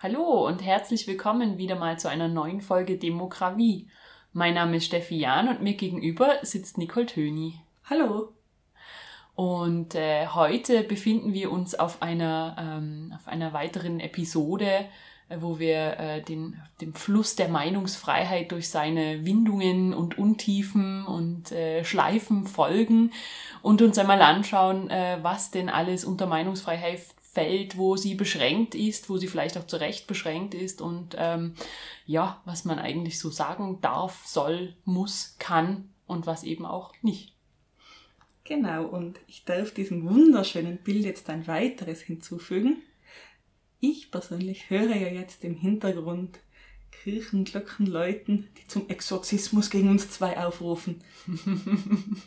Hallo und herzlich willkommen wieder mal zu einer neuen Folge Demokratie. Mein Name ist Steffi Jahn und mir gegenüber sitzt Nicole Töni. Hallo. Und äh, heute befinden wir uns auf einer, ähm, auf einer weiteren Episode, äh, wo wir äh, den, dem Fluss der Meinungsfreiheit durch seine Windungen und Untiefen und äh, Schleifen folgen und uns einmal anschauen, äh, was denn alles unter Meinungsfreiheit fällt, wo sie beschränkt ist, wo sie vielleicht auch zu Recht beschränkt ist und ähm, ja, was man eigentlich so sagen darf, soll, muss, kann und was eben auch nicht. Genau, und ich darf diesem wunderschönen Bild jetzt ein weiteres hinzufügen. Ich persönlich höre ja jetzt im Hintergrund Kirchenglocken läuten, die zum Exorzismus gegen uns zwei aufrufen.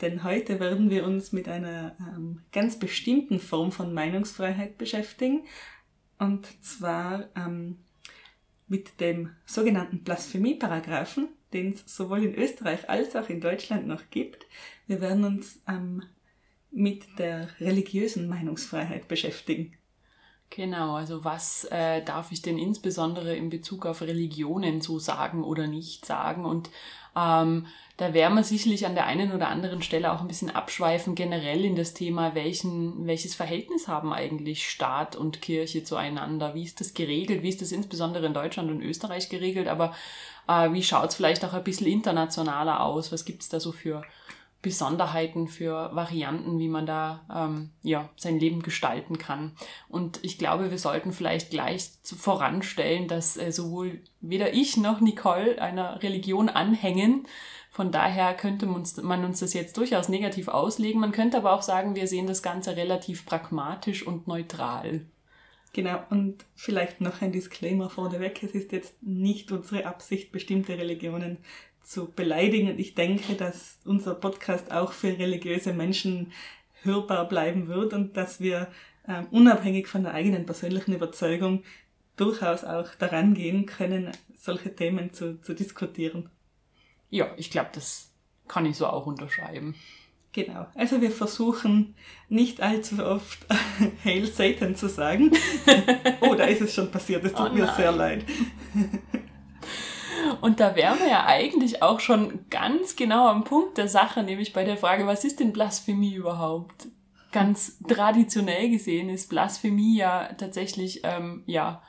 Denn heute werden wir uns mit einer ähm, ganz bestimmten Form von Meinungsfreiheit beschäftigen. Und zwar ähm, mit dem sogenannten Blasphemieparagraphen, den es sowohl in Österreich als auch in Deutschland noch gibt. Wir werden uns ähm, mit der religiösen Meinungsfreiheit beschäftigen. Genau, also was äh, darf ich denn insbesondere in Bezug auf Religionen so sagen oder nicht sagen? Und ähm, da werden wir sicherlich an der einen oder anderen Stelle auch ein bisschen abschweifen, generell in das Thema, welchen, welches Verhältnis haben eigentlich Staat und Kirche zueinander? Wie ist das geregelt? Wie ist das insbesondere in Deutschland und Österreich geregelt? Aber äh, wie schaut es vielleicht auch ein bisschen internationaler aus? Was gibt es da so für Besonderheiten, für Varianten, wie man da ähm, ja, sein Leben gestalten kann. Und ich glaube, wir sollten vielleicht gleich voranstellen, dass äh, sowohl weder ich noch Nicole einer Religion anhängen. Von daher könnte man uns, man uns das jetzt durchaus negativ auslegen. Man könnte aber auch sagen, wir sehen das Ganze relativ pragmatisch und neutral. Genau, und vielleicht noch ein Disclaimer vorneweg. Es ist jetzt nicht unsere Absicht, bestimmte Religionen zu beleidigen. Und ich denke, dass unser Podcast auch für religiöse Menschen hörbar bleiben wird und dass wir ähm, unabhängig von der eigenen persönlichen Überzeugung durchaus auch daran gehen können, solche Themen zu, zu diskutieren. Ja, ich glaube, das kann ich so auch unterschreiben. Genau. Also wir versuchen nicht allzu oft Hail Satan zu sagen. oh, da ist es schon passiert. Es tut Oh mir sehr leid. Und da wären wir ja eigentlich auch schon ganz genau am Punkt der Sache, nämlich bei der Frage, was ist denn Blasphemie überhaupt? Ganz traditionell gesehen ist Blasphemie ja tatsächlich ähm, ja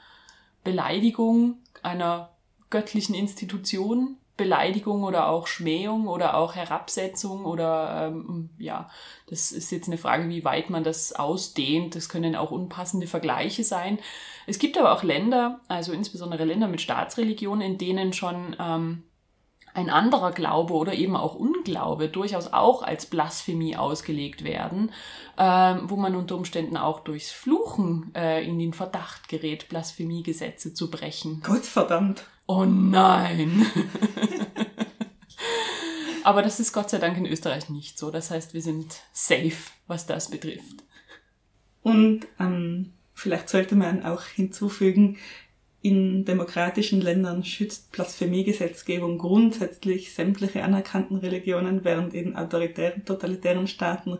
Beleidigung einer göttlichen Institution, Beleidigung oder auch Schmähung oder auch Herabsetzung oder ähm, ja, das ist jetzt eine Frage, wie weit man das ausdehnt. Das können auch unpassende Vergleiche sein. Es gibt aber auch Länder, also insbesondere Länder mit Staatsreligionen, in denen schon ähm, ein anderer Glaube oder eben auch Unglaube durchaus auch als Blasphemie ausgelegt werden, ähm, wo man unter Umständen auch durchs Fluchen äh, in den Verdacht gerät, Blasphemiegesetze zu brechen. Gottverdammt. Oh nein! Aber das ist Gott sei Dank in Österreich nicht so. Das heißt, wir sind safe, was das betrifft. Und ähm, vielleicht sollte man auch hinzufügen, in demokratischen Ländern schützt Blasphemiegesetzgebung grundsätzlich sämtliche anerkannten Religionen, während in autoritären, totalitären Staaten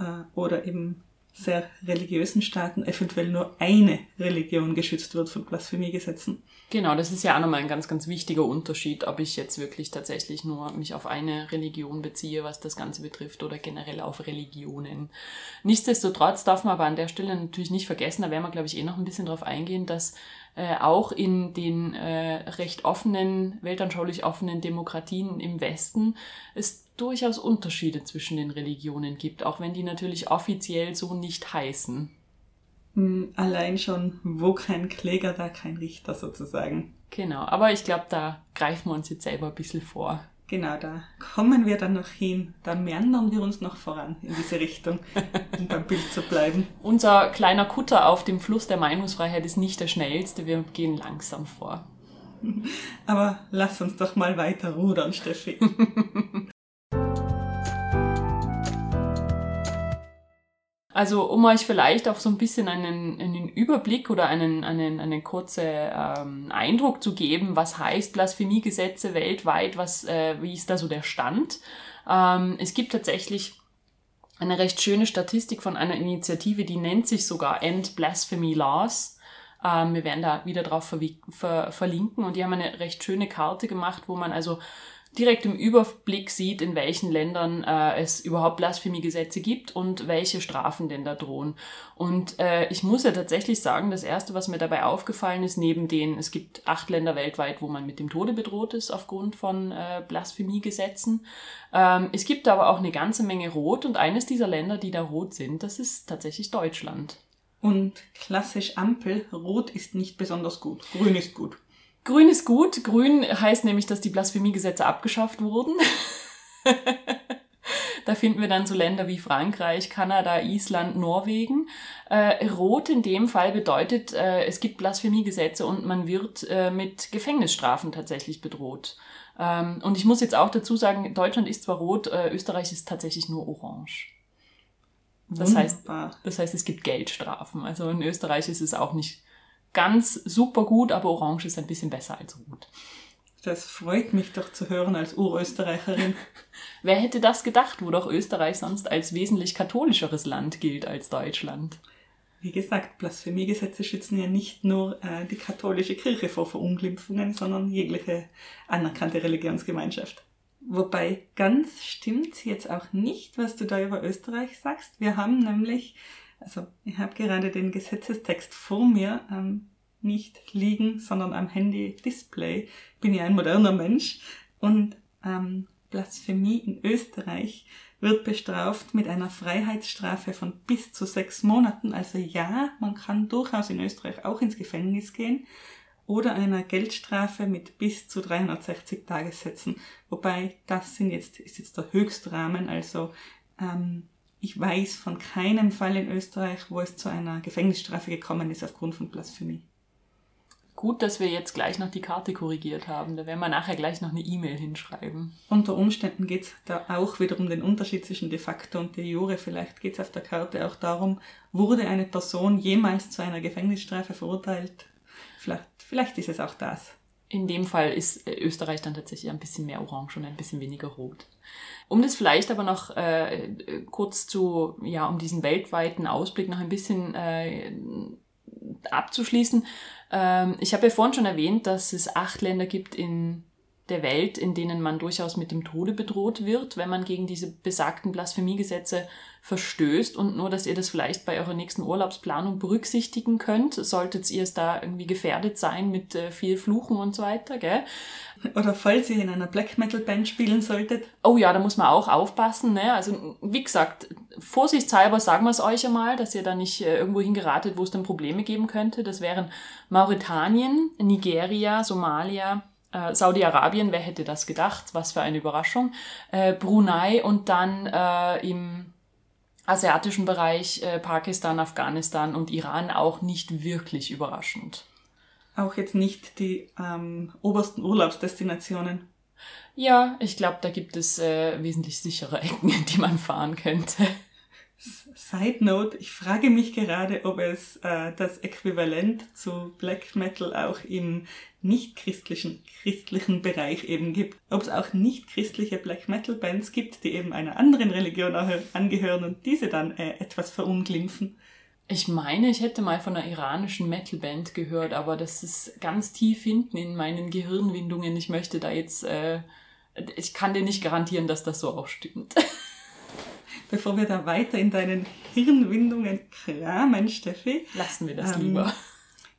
äh, oder eben sehr religiösen Staaten eventuell nur eine Religion geschützt wird von Blasphemiegesetzen. Genau, das ist ja auch nochmal ein ganz, ganz wichtiger Unterschied, ob ich jetzt wirklich tatsächlich nur mich auf eine Religion beziehe, was das Ganze betrifft, oder generell auf Religionen. Nichtsdestotrotz darf man aber an der Stelle natürlich nicht vergessen, da werden wir, glaube ich, eh noch ein bisschen drauf eingehen, dass äh, auch in den äh, recht offenen, weltanschaulich offenen Demokratien im Westen es durchaus Unterschiede zwischen den Religionen gibt, auch wenn die natürlich offiziell so nicht heißen. Hm, Allein schon, wo kein Kläger, da kein Richter sozusagen. Genau, aber ich glaube, da greifen wir uns jetzt selber ein bisschen vor. Genau, da kommen wir dann noch hin. Da meandern wir uns noch voran in diese Richtung, um beim Bild zu bleiben. Unser kleiner Kutter auf dem Fluss der Meinungsfreiheit ist nicht der schnellste. Wir gehen langsam vor. Aber lass uns doch mal weiter rudern, Steffi. Also um euch vielleicht auch so ein bisschen einen, einen Überblick oder einen, einen, einen kurzen ähm, Eindruck zu geben, was heißt Blasphemiegesetze weltweit, was, äh, wie ist da so der Stand. Ähm, es gibt tatsächlich eine recht schöne Statistik von einer Initiative, die nennt sich sogar End Blasphemy Laws. Ähm, wir werden da wieder drauf ver verlinken und die haben eine recht schöne Karte gemacht, wo man also direkt im Überblick sieht, in welchen Ländern äh, es überhaupt Blasphemiegesetze gibt und welche Strafen denn da drohen. Und äh, ich muss ja tatsächlich sagen, das Erste, was mir dabei aufgefallen ist, neben den, es gibt acht Länder weltweit, wo man mit dem Tode bedroht ist aufgrund von äh, Blasphemiegesetzen. Ähm, es gibt aber auch eine ganze Menge Rot und eines dieser Länder, die da rot sind, das ist tatsächlich Deutschland. Und klassisch Ampel, rot ist nicht besonders gut, grün ist gut. Grün ist gut. Grün heißt nämlich, dass die Blasphemiegesetze abgeschafft wurden. da finden wir dann so Länder wie Frankreich, Kanada, Island, Norwegen. Äh, Rot in dem Fall bedeutet, äh, es gibt Blasphemiegesetze und man wird äh, mit Gefängnisstrafen tatsächlich bedroht. Ähm, und ich muss jetzt auch dazu sagen, Deutschland ist zwar rot, äh, Österreich ist tatsächlich nur orange. Das heißt, das heißt, es gibt Geldstrafen. Also in Österreich ist es auch nicht ganz super gut, aber Orange ist ein bisschen besser als Rot. Das freut mich doch zu hören als Urösterreicherin. Wer hätte das gedacht, wo doch Österreich sonst als wesentlich katholischeres Land gilt als Deutschland? Wie gesagt, Blasphemiegesetze schützen ja nicht nur äh, die katholische Kirche vor Verunglimpfungen, sondern jegliche anerkannte Religionsgemeinschaft. Wobei ganz stimmt jetzt auch nicht, was du da über Österreich sagst. Wir haben nämlich also ich habe gerade den Gesetzestext vor mir ähm, nicht liegen, sondern am Handy-Display. Bin ja ein moderner Mensch und ähm, Blasphemie in Österreich wird bestraft mit einer Freiheitsstrafe von bis zu sechs Monaten. Also ja, man kann durchaus in Österreich auch ins Gefängnis gehen oder einer Geldstrafe mit bis zu 360 Tagessätzen. Wobei das sind jetzt, ist jetzt der Höchstrahmen, also ähm, ich weiß von keinem Fall in Österreich, wo es zu einer Gefängnisstrafe gekommen ist aufgrund von Blasphemie. Gut, dass wir jetzt gleich noch die Karte korrigiert haben. Da werden wir nachher gleich noch eine E-Mail hinschreiben. Unter Umständen geht es da auch wieder um den Unterschied zwischen de facto und de jure. Vielleicht geht es auf der Karte auch darum, wurde eine Person jemals zu einer Gefängnisstrafe verurteilt? Vielleicht, vielleicht ist es auch das. In dem Fall ist Österreich dann tatsächlich ein bisschen mehr orange und ein bisschen weniger rot. Um das vielleicht aber noch äh, kurz zu, ja, um diesen weltweiten Ausblick noch ein bisschen äh, abzuschließen. Ähm, ich habe ja vorhin schon erwähnt, dass es acht Länder gibt in der Welt, in denen man durchaus mit dem Tode bedroht wird, wenn man gegen diese besagten Blasphemiegesetze verstößt und nur, dass ihr das vielleicht bei eurer nächsten Urlaubsplanung berücksichtigen könnt, solltet ihr es da irgendwie gefährdet sein mit äh, viel Fluchen und so weiter, gell? Oder falls ihr in einer Black Metal Band spielen solltet. Oh ja, da muss man auch aufpassen, ne? Also, wie gesagt, vorsichtshalber sagen wir es euch einmal, dass ihr da nicht äh, irgendwo hingeratet, wo es dann Probleme geben könnte. Das wären Mauretanien, Nigeria, Somalia, äh, Saudi-Arabien, wer hätte das gedacht? Was für eine Überraschung. Äh, Brunei und dann äh, im asiatischen Bereich äh, Pakistan, Afghanistan und Iran auch nicht wirklich überraschend. Auch jetzt nicht die ähm, obersten Urlaubsdestinationen. Ja, ich glaube, da gibt es äh, wesentlich sichere Ecken, in die man fahren könnte. Side Note, ich frage mich gerade, ob es äh, das Äquivalent zu Black Metal auch im nicht-christlichen christlichen Bereich eben gibt. Ob es auch nicht-christliche Black Metal Bands gibt, die eben einer anderen Religion angehören und diese dann äh, etwas verunglimpfen. Ich meine, ich hätte mal von einer iranischen Metalband gehört, aber das ist ganz tief hinten in meinen Gehirnwindungen. Ich möchte da jetzt, äh, ich kann dir nicht garantieren, dass das so auch stimmt. Bevor wir da weiter in deinen Hirnwindungen kramen, Steffi. Lassen wir das ähm, lieber.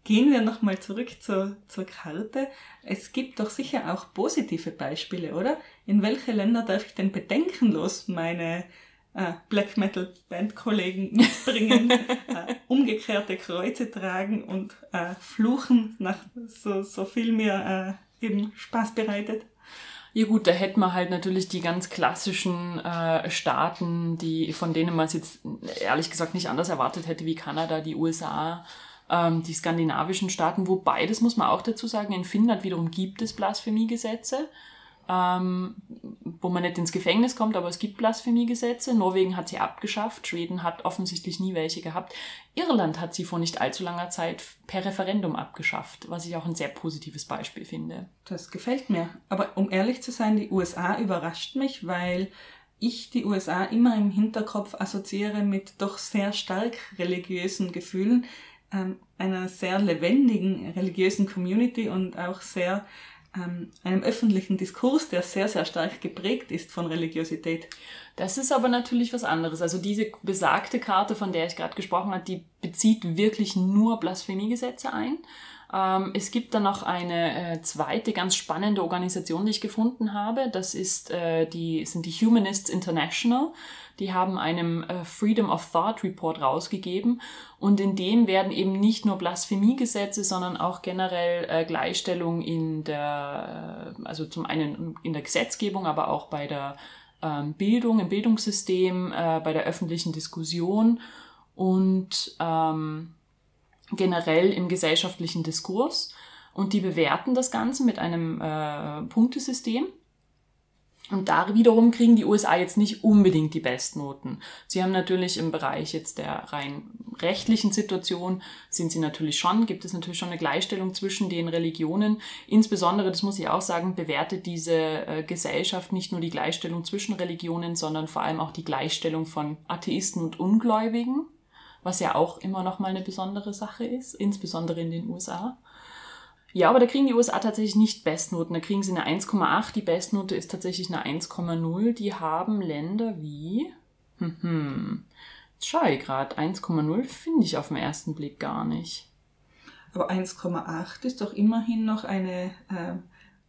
Gehen wir nochmal zurück zur, zur Karte. Es gibt doch sicher auch positive Beispiele, oder? In welche Länder darf ich denn bedenkenlos meine äh, Black Metal Bandkollegen mitbringen, äh, umgekehrte Kreuze tragen und äh, fluchen, nach so, so viel mir äh, eben Spaß bereitet? Ja gut, da hätten wir halt natürlich die ganz klassischen äh, Staaten, die von denen man es jetzt ehrlich gesagt nicht anders erwartet hätte wie Kanada, die USA, ähm, die skandinavischen Staaten, wobei, das muss man auch dazu sagen, in Finnland wiederum gibt es Blasphemiegesetze ähm, wo man nicht ins Gefängnis kommt, aber es gibt Blasphemiegesetze. Norwegen hat sie abgeschafft, Schweden hat offensichtlich nie welche gehabt. Irland hat sie vor nicht allzu langer Zeit per Referendum abgeschafft, was ich auch ein sehr positives Beispiel finde. Das gefällt mir. Aber um ehrlich zu sein, die USA überrascht mich, weil ich die USA immer im Hinterkopf assoziiere mit doch sehr stark religiösen Gefühlen, ähm, einer sehr lebendigen religiösen Community und auch sehr ähm, einem öffentlichen Diskurs, der sehr, sehr stark geprägt ist von Religiosität. Das ist aber natürlich was anderes. Also diese besagte Karte, von der ich gerade gesprochen habe, die bezieht wirklich nur Blasphemiegesetze ein. Ähm, es gibt dann noch eine äh, zweite ganz spannende Organisation, die ich gefunden habe. Das ist äh, die sind die Humanists International. Die haben einen äh, Freedom of Thought Report rausgegeben und in dem werden eben nicht nur Blasphemiegesetze, sondern auch generell äh, Gleichstellung in der, äh, also zum einen in der Gesetzgebung, aber auch bei der ähm, Bildung, im Bildungssystem, äh, bei der öffentlichen Diskussion und ähm, generell im gesellschaftlichen Diskurs. Und die bewerten das Ganze mit einem äh, Punktesystem. Und da wiederum kriegen die USA jetzt nicht unbedingt die Bestnoten. Sie haben natürlich im Bereich jetzt der rein rechtlichen Situation sind sie natürlich schon, gibt es natürlich schon eine Gleichstellung zwischen den Religionen. Insbesondere, das muss ich auch sagen, bewertet diese äh, Gesellschaft nicht nur die Gleichstellung zwischen Religionen, sondern vor allem auch die Gleichstellung von Atheisten und Ungläubigen was ja auch immer noch mal eine besondere Sache ist, insbesondere in den USA. Ja, aber da kriegen die USA tatsächlich nicht Bestnoten. Da kriegen sie eine 1,8. Die Bestnote ist tatsächlich eine 1,0. Die haben Länder wie. Hm, hm. Jetzt schaue ich gerade. 1,0 finde ich auf den ersten Blick gar nicht. Aber 1,8 ist doch immerhin noch eine äh,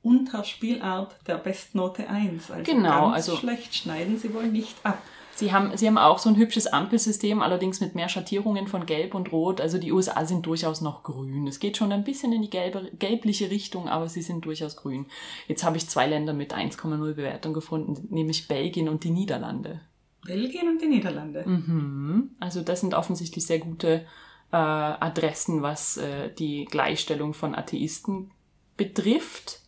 Unterspielart der Bestnote 1. Also genau, ganz also schlecht schneiden sie wohl nicht ab. Sie haben, sie haben auch so ein hübsches Ampelsystem, allerdings mit mehr Schattierungen von Gelb und Rot. Also die USA sind durchaus noch grün. Es geht schon ein bisschen in die gelbe, gelbliche Richtung, aber sie sind durchaus grün. Jetzt habe ich zwei Länder mit 1,0 Bewertung gefunden, nämlich Belgien und die Niederlande. Belgien und die Niederlande. Mhm. Also das sind offensichtlich sehr gute äh, Adressen, was äh, die Gleichstellung von Atheisten betrifft.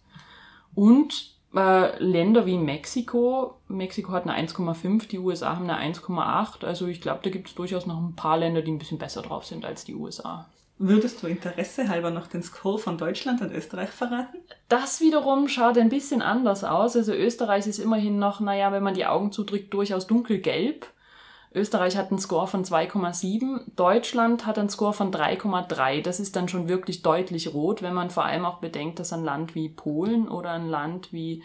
Und äh, Länder wie Mexiko, Mexiko hat eine 1,5, die USA haben eine 1,8. Also ich glaube, da gibt es durchaus noch ein paar Länder, die ein bisschen besser drauf sind als die USA. Würdest du Interesse halber noch den Score von Deutschland und Österreich verraten? Das wiederum schaut ein bisschen anders aus. Also Österreich ist immerhin noch, naja, wenn man die Augen zudrückt, durchaus dunkelgelb. Österreich hat einen Score von 2,7, Deutschland hat einen Score von 3,3. Das ist dann schon wirklich deutlich rot, wenn man vor allem auch bedenkt, dass ein Land wie Polen oder ein Land wie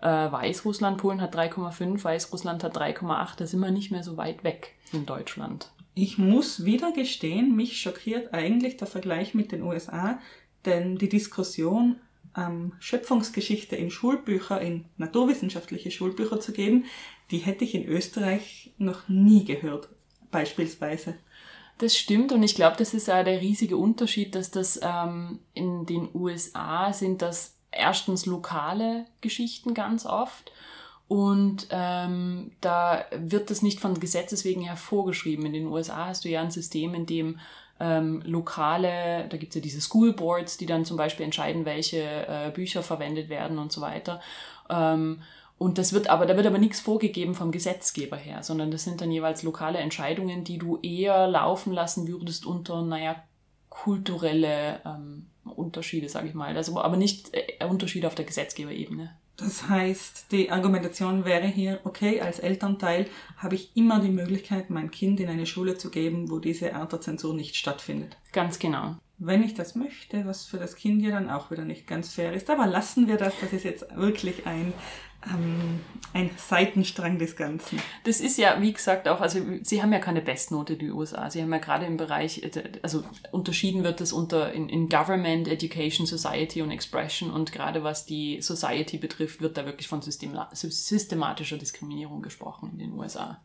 äh, Weißrussland, Polen hat 3,5, Weißrussland hat 3,8, da sind wir nicht mehr so weit weg in Deutschland. Ich muss wieder gestehen, mich schockiert eigentlich der Vergleich mit den USA, denn die Diskussion ähm, Schöpfungsgeschichte in Schulbücher, in naturwissenschaftliche Schulbücher zu geben, die hätte ich in Österreich noch nie gehört, beispielsweise. Das stimmt und ich glaube, das ist auch der riesige Unterschied, dass das ähm, in den USA sind das erstens lokale Geschichten ganz oft und ähm, da wird das nicht von Gesetzes wegen hervorgeschrieben. In den USA hast du ja ein System, in dem ähm, lokale, da gibt es ja diese School Boards, die dann zum Beispiel entscheiden, welche äh, Bücher verwendet werden und so weiter. Ähm, und das wird aber, da wird aber nichts vorgegeben vom Gesetzgeber her, sondern das sind dann jeweils lokale Entscheidungen, die du eher laufen lassen würdest unter, naja, kulturelle ähm, Unterschiede, sage ich mal. Also, aber nicht äh, Unterschiede auf der Gesetzgeberebene. Das heißt, die Argumentation wäre hier, okay, als Elternteil habe ich immer die Möglichkeit, mein Kind in eine Schule zu geben, wo diese Art der Zensur nicht stattfindet. Ganz genau. Wenn ich das möchte, was für das Kind ja dann auch wieder nicht ganz fair ist. Aber lassen wir das, das ist jetzt wirklich ein ähm, ein Seitenstrang des Ganzen. Das ist ja, wie gesagt, auch, also sie haben ja keine Bestnote, die USA. Sie haben ja gerade im Bereich, also unterschieden wird das unter in, in Government, Education, Society und Expression und gerade was die Society betrifft, wird da wirklich von systematischer Diskriminierung gesprochen in den USA.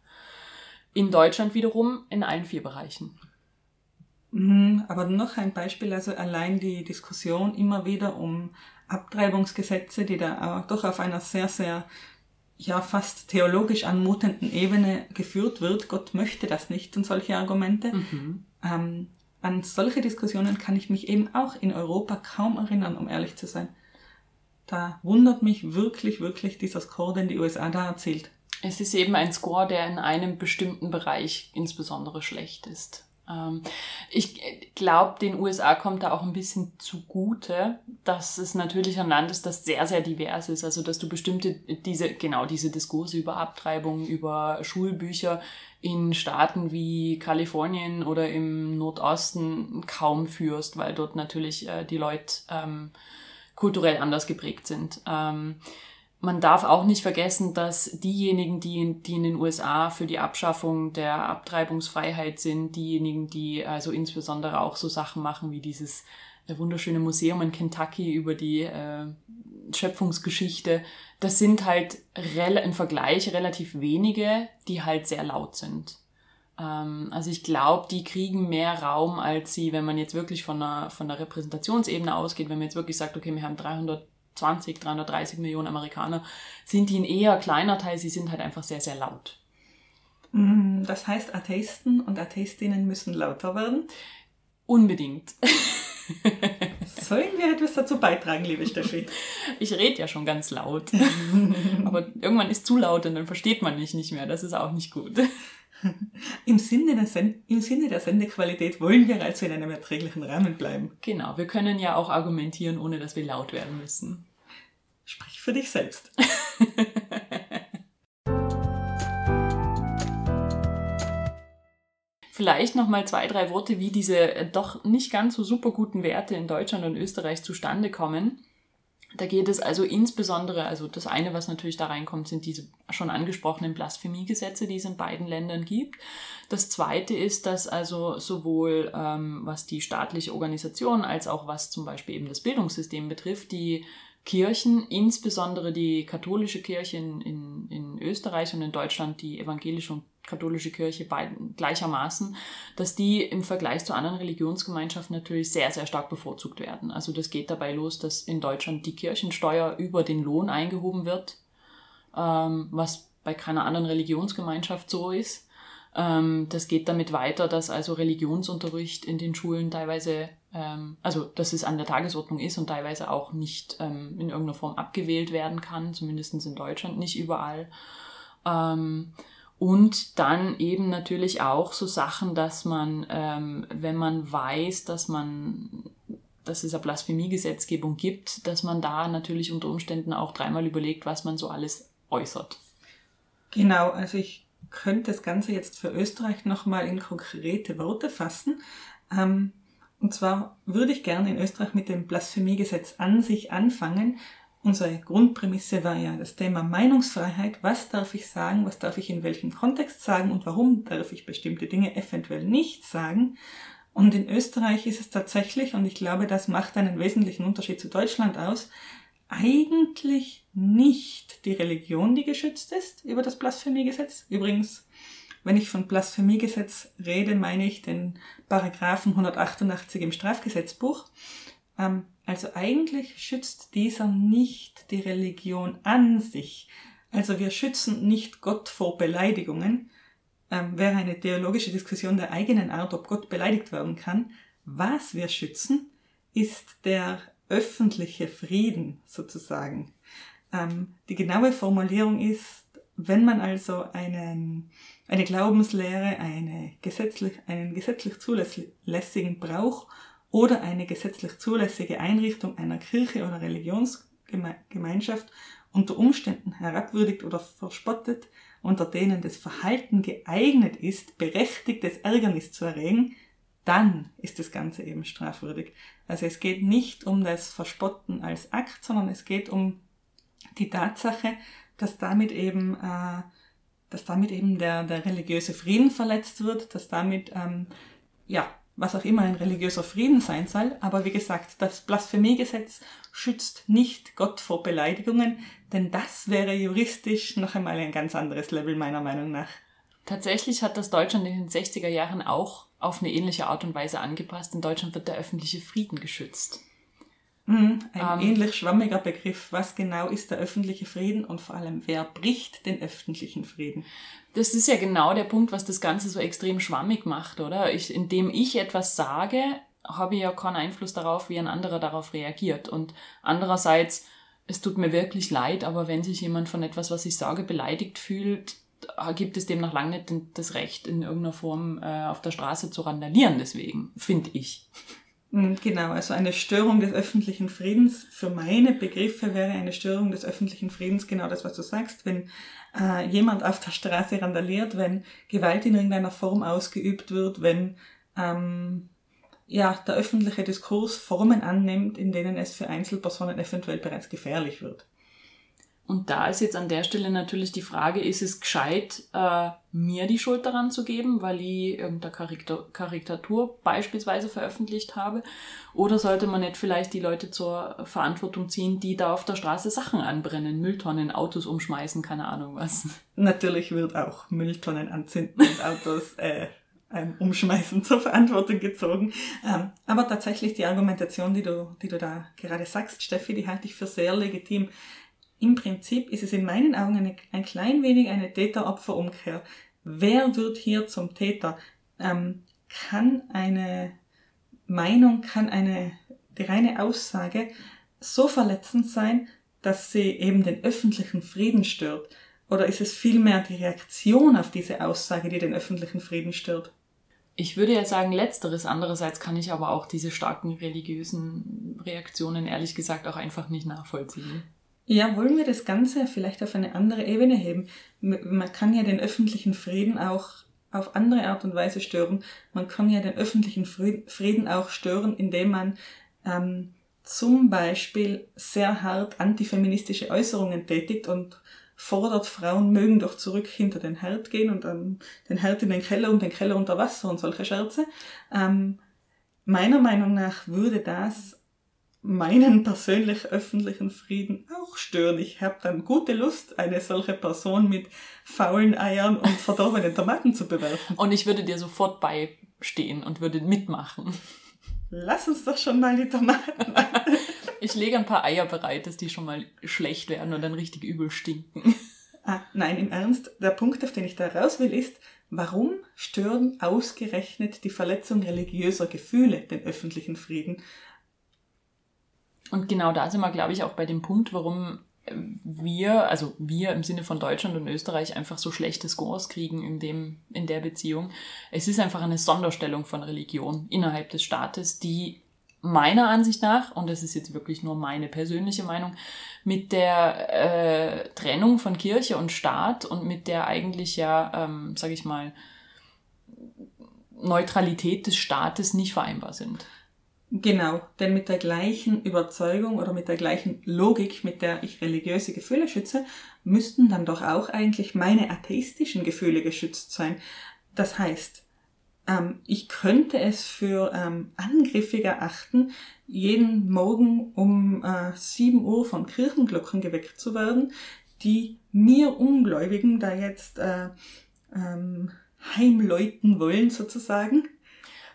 In Deutschland wiederum in allen vier Bereichen. Mhm, aber noch ein Beispiel, also allein die Diskussion immer wieder um Abtreibungsgesetze, die da auch doch auf einer sehr, sehr, ja, fast theologisch anmutenden Ebene geführt wird. Gott möchte das nicht und solche Argumente. Mhm. Ähm, an solche Diskussionen kann ich mich eben auch in Europa kaum erinnern, um ehrlich zu sein. Da wundert mich wirklich, wirklich dieser Score, den die USA da erzielt. Es ist eben ein Score, der in einem bestimmten Bereich insbesondere schlecht ist. Ähm, ich glaube, den USA kommt da auch ein bisschen zugute, dass es natürlich ein Land ist, das sehr, sehr divers ist. Also, dass du bestimmte, diese, genau diese Diskurse über Abtreibung, über Schulbücher in Staaten wie Kalifornien oder im Nordosten kaum führst, weil dort natürlich äh, die Leute ähm, kulturell anders geprägt sind. Ähm, man darf auch nicht vergessen, dass diejenigen, die, die in den USA für die Abschaffung der Abtreibungsfreiheit sind, diejenigen, die also insbesondere auch so Sachen machen wie dieses äh, wunderschöne Museum in Kentucky über die äh, Schöpfungsgeschichte, das sind halt im Vergleich relativ wenige, die halt sehr laut sind. Ähm, also ich glaube, die kriegen mehr Raum, als sie, wenn man jetzt wirklich von der, von der Repräsentationsebene ausgeht, wenn man jetzt wirklich sagt, okay, wir haben 300 320, 330 Millionen Amerikaner, sind die ein eher kleiner Teil, sie sind halt einfach sehr, sehr laut. Mm, das heißt, Atheisten und Atheistinnen müssen lauter werden? Unbedingt. Sollen wir etwas dazu beitragen, liebe Steffi? Ich rede ja schon ganz laut. Aber irgendwann ist zu laut und dann versteht man mich nicht mehr. Das ist auch nicht gut. Im Sinne, der Sen Im Sinne der Sendequalität wollen wir also in einem erträglichen Rahmen bleiben. Genau, wir können ja auch argumentieren, ohne dass wir laut werden müssen. Sprich für dich selbst. Vielleicht noch mal zwei, drei Worte, wie diese doch nicht ganz so super guten Werte in Deutschland und Österreich zustande kommen. Da geht es also insbesondere, also das eine, was natürlich da reinkommt, sind diese schon angesprochenen Blasphemiegesetze, die es in beiden Ländern gibt. Das zweite ist, dass also sowohl ähm, was die staatliche Organisation als auch was zum Beispiel eben das Bildungssystem betrifft, die Kirchen, insbesondere die katholische Kirche in, in, in Österreich und in Deutschland die evangelische und katholische Kirche beiden gleichermaßen, dass die im Vergleich zu anderen Religionsgemeinschaften natürlich sehr, sehr stark bevorzugt werden. Also das geht dabei los, dass in Deutschland die Kirchensteuer über den Lohn eingehoben wird, ähm, was bei keiner anderen Religionsgemeinschaft so ist. Ähm, das geht damit weiter, dass also Religionsunterricht in den Schulen teilweise ähm, also dass es an der Tagesordnung ist und teilweise auch nicht ähm, in irgendeiner Form abgewählt werden kann, zumindest in Deutschland, nicht überall. Und dann eben natürlich auch so Sachen, dass man, wenn man weiß, dass man, dass es eine Blasphemiegesetzgebung gibt, dass man da natürlich unter Umständen auch dreimal überlegt, was man so alles äußert. Genau, also ich könnte das Ganze jetzt für Österreich nochmal in konkrete Worte fassen. Ähm, und zwar würde ich gerne in Österreich mit dem Blasphemiegesetz an sich anfangen. Unsere Grundprämisse war ja das Thema Meinungsfreiheit. Was darf ich sagen? Was darf ich in welchem Kontext sagen? Und warum darf ich bestimmte Dinge eventuell nicht sagen? Und in Österreich ist es tatsächlich, und ich glaube, das macht einen wesentlichen Unterschied zu Deutschland aus, eigentlich nicht die Religion, die geschützt ist über das Blasphemiegesetz. Übrigens wenn ich von Blasphemiegesetz rede, meine ich den Paragraphen 188 im Strafgesetzbuch. Ähm, also eigentlich schützt dieser nicht die Religion an sich. Also wir schützen nicht Gott vor Beleidigungen. Ähm, wäre eine theologische Diskussion der eigenen Art, ob Gott beleidigt werden kann. Was wir schützen, ist der öffentliche Frieden sozusagen. Ähm, die genaue Formulierung ist, wenn man also einen eine Glaubenslehre, eine gesetzlich, einen gesetzlich zulässigen Brauch oder eine gesetzlich zulässige Einrichtung einer Kirche oder Religionsgemeinschaft unter Umständen herabwürdigt oder verspottet, unter denen das Verhalten geeignet ist, berechtigtes Ärgernis zu erregen, dann ist das Ganze eben strafwürdig. Also es geht nicht um das Verspotten als Akt, sondern es geht um die Tatsache, dass damit eben äh, dass damit eben der, der religiöse Frieden verletzt wird, dass damit, ähm, ja, was auch immer ein religiöser Frieden sein soll. Aber wie gesagt, das Blasphemiegesetz schützt nicht Gott vor Beleidigungen, denn das wäre juristisch noch einmal ein ganz anderes Level meiner Meinung nach. Tatsächlich hat das Deutschland in den 60er Jahren auch auf eine ähnliche Art und Weise angepasst. In Deutschland wird der öffentliche Frieden geschützt. Mhm, ein ähm, ähnlich schwammiger Begriff. Was genau ist der öffentliche Frieden und vor allem, wer bricht den öffentlichen Frieden? Das ist ja genau der Punkt, was das Ganze so extrem schwammig macht, oder? Ich, indem ich etwas sage, habe ich ja keinen Einfluss darauf, wie ein anderer darauf reagiert. Und andererseits, es tut mir wirklich leid, aber wenn sich jemand von etwas, was ich sage, beleidigt fühlt, gibt es dem noch lange nicht das Recht, in irgendeiner Form äh, auf der Straße zu randalieren, deswegen, finde ich. Mm, genau, also eine Störung des öffentlichen Friedens, für meine Begriffe wäre eine Störung des öffentlichen Friedens genau das, was du sagst, wenn äh, jemand auf der Straße randaliert, wenn Gewalt in irgendeiner Form ausgeübt wird, wenn ähm, ja, der öffentliche Diskurs Formen annimmt, in denen es für Einzelpersonen eventuell bereits gefährlich wird. Und da ist jetzt an der Stelle natürlich die Frage, ist es gescheit, äh, mir die Schuld daran zu geben, weil ich irgendeine Karikatur, Karikatur beispielsweise veröffentlicht habe? Oder sollte man nicht vielleicht die Leute zur Verantwortung ziehen, die da auf der Straße Sachen anbrennen, Mülltonnen, Autos umschmeißen, keine Ahnung was? Natürlich wird auch Mülltonnen anzünden und Autos äh, Umschmeißen zur Verantwortung gezogen. Ähm, aber tatsächlich die Argumentation, die du, die du da gerade sagst, Steffi, die halte ich für sehr legitim. Im Prinzip ist es in meinen Augen eine, ein klein wenig eine Täter-Opfer-Umkehr. Wer wird hier zum Täter? Ähm, kann eine Meinung, kann eine, die reine Aussage so verletzend sein, dass sie eben den öffentlichen Frieden stört? Oder ist es vielmehr die Reaktion auf diese Aussage, die den öffentlichen Frieden stört? Ich würde ja sagen letzteres. Andererseits kann ich aber auch diese starken religiösen Reaktionen ehrlich gesagt auch einfach nicht nachvollziehen. Ja, wollen wir das Ganze vielleicht auf eine andere Ebene heben? Man kann ja den öffentlichen Frieden auch auf andere Art und Weise stören. Man kann ja den öffentlichen Frieden auch stören, indem man ähm, zum Beispiel sehr hart antifeministische Äußerungen tätigt und fordert, Frauen mögen doch zurück hinter den Herd gehen und dann den Herd in den Keller und den Keller unter Wasser und solche Scherze. Ähm, meiner Meinung nach würde das meinen persönlich öffentlichen Frieden auch stören. Ich habe dann gute Lust, eine solche Person mit faulen Eiern und verdorbenen Tomaten zu bewerfen. Und ich würde dir sofort beistehen und würde mitmachen. Lass uns doch schon mal die Tomaten. ich lege ein paar Eier bereit, dass die schon mal schlecht werden und dann richtig übel stinken. Ah, nein, im Ernst, der Punkt, auf den ich da raus will, ist, warum stören ausgerechnet die Verletzung religiöser Gefühle den öffentlichen Frieden? Und genau da sind wir, glaube ich, auch bei dem Punkt, warum wir, also wir im Sinne von Deutschland und Österreich einfach so schlechte Scores kriegen in dem, in der Beziehung. Es ist einfach eine Sonderstellung von Religion innerhalb des Staates, die meiner Ansicht nach, und das ist jetzt wirklich nur meine persönliche Meinung, mit der äh, Trennung von Kirche und Staat und mit der eigentlich ja, ähm, sage ich mal, Neutralität des Staates nicht vereinbar sind. Genau, denn mit der gleichen Überzeugung oder mit der gleichen Logik, mit der ich religiöse Gefühle schütze, müssten dann doch auch eigentlich meine atheistischen Gefühle geschützt sein. Das heißt, ähm, ich könnte es für ähm, angriffiger erachten, jeden Morgen um äh, 7 Uhr von Kirchenglocken geweckt zu werden, die mir Ungläubigen da jetzt äh, ähm, heimläuten wollen sozusagen.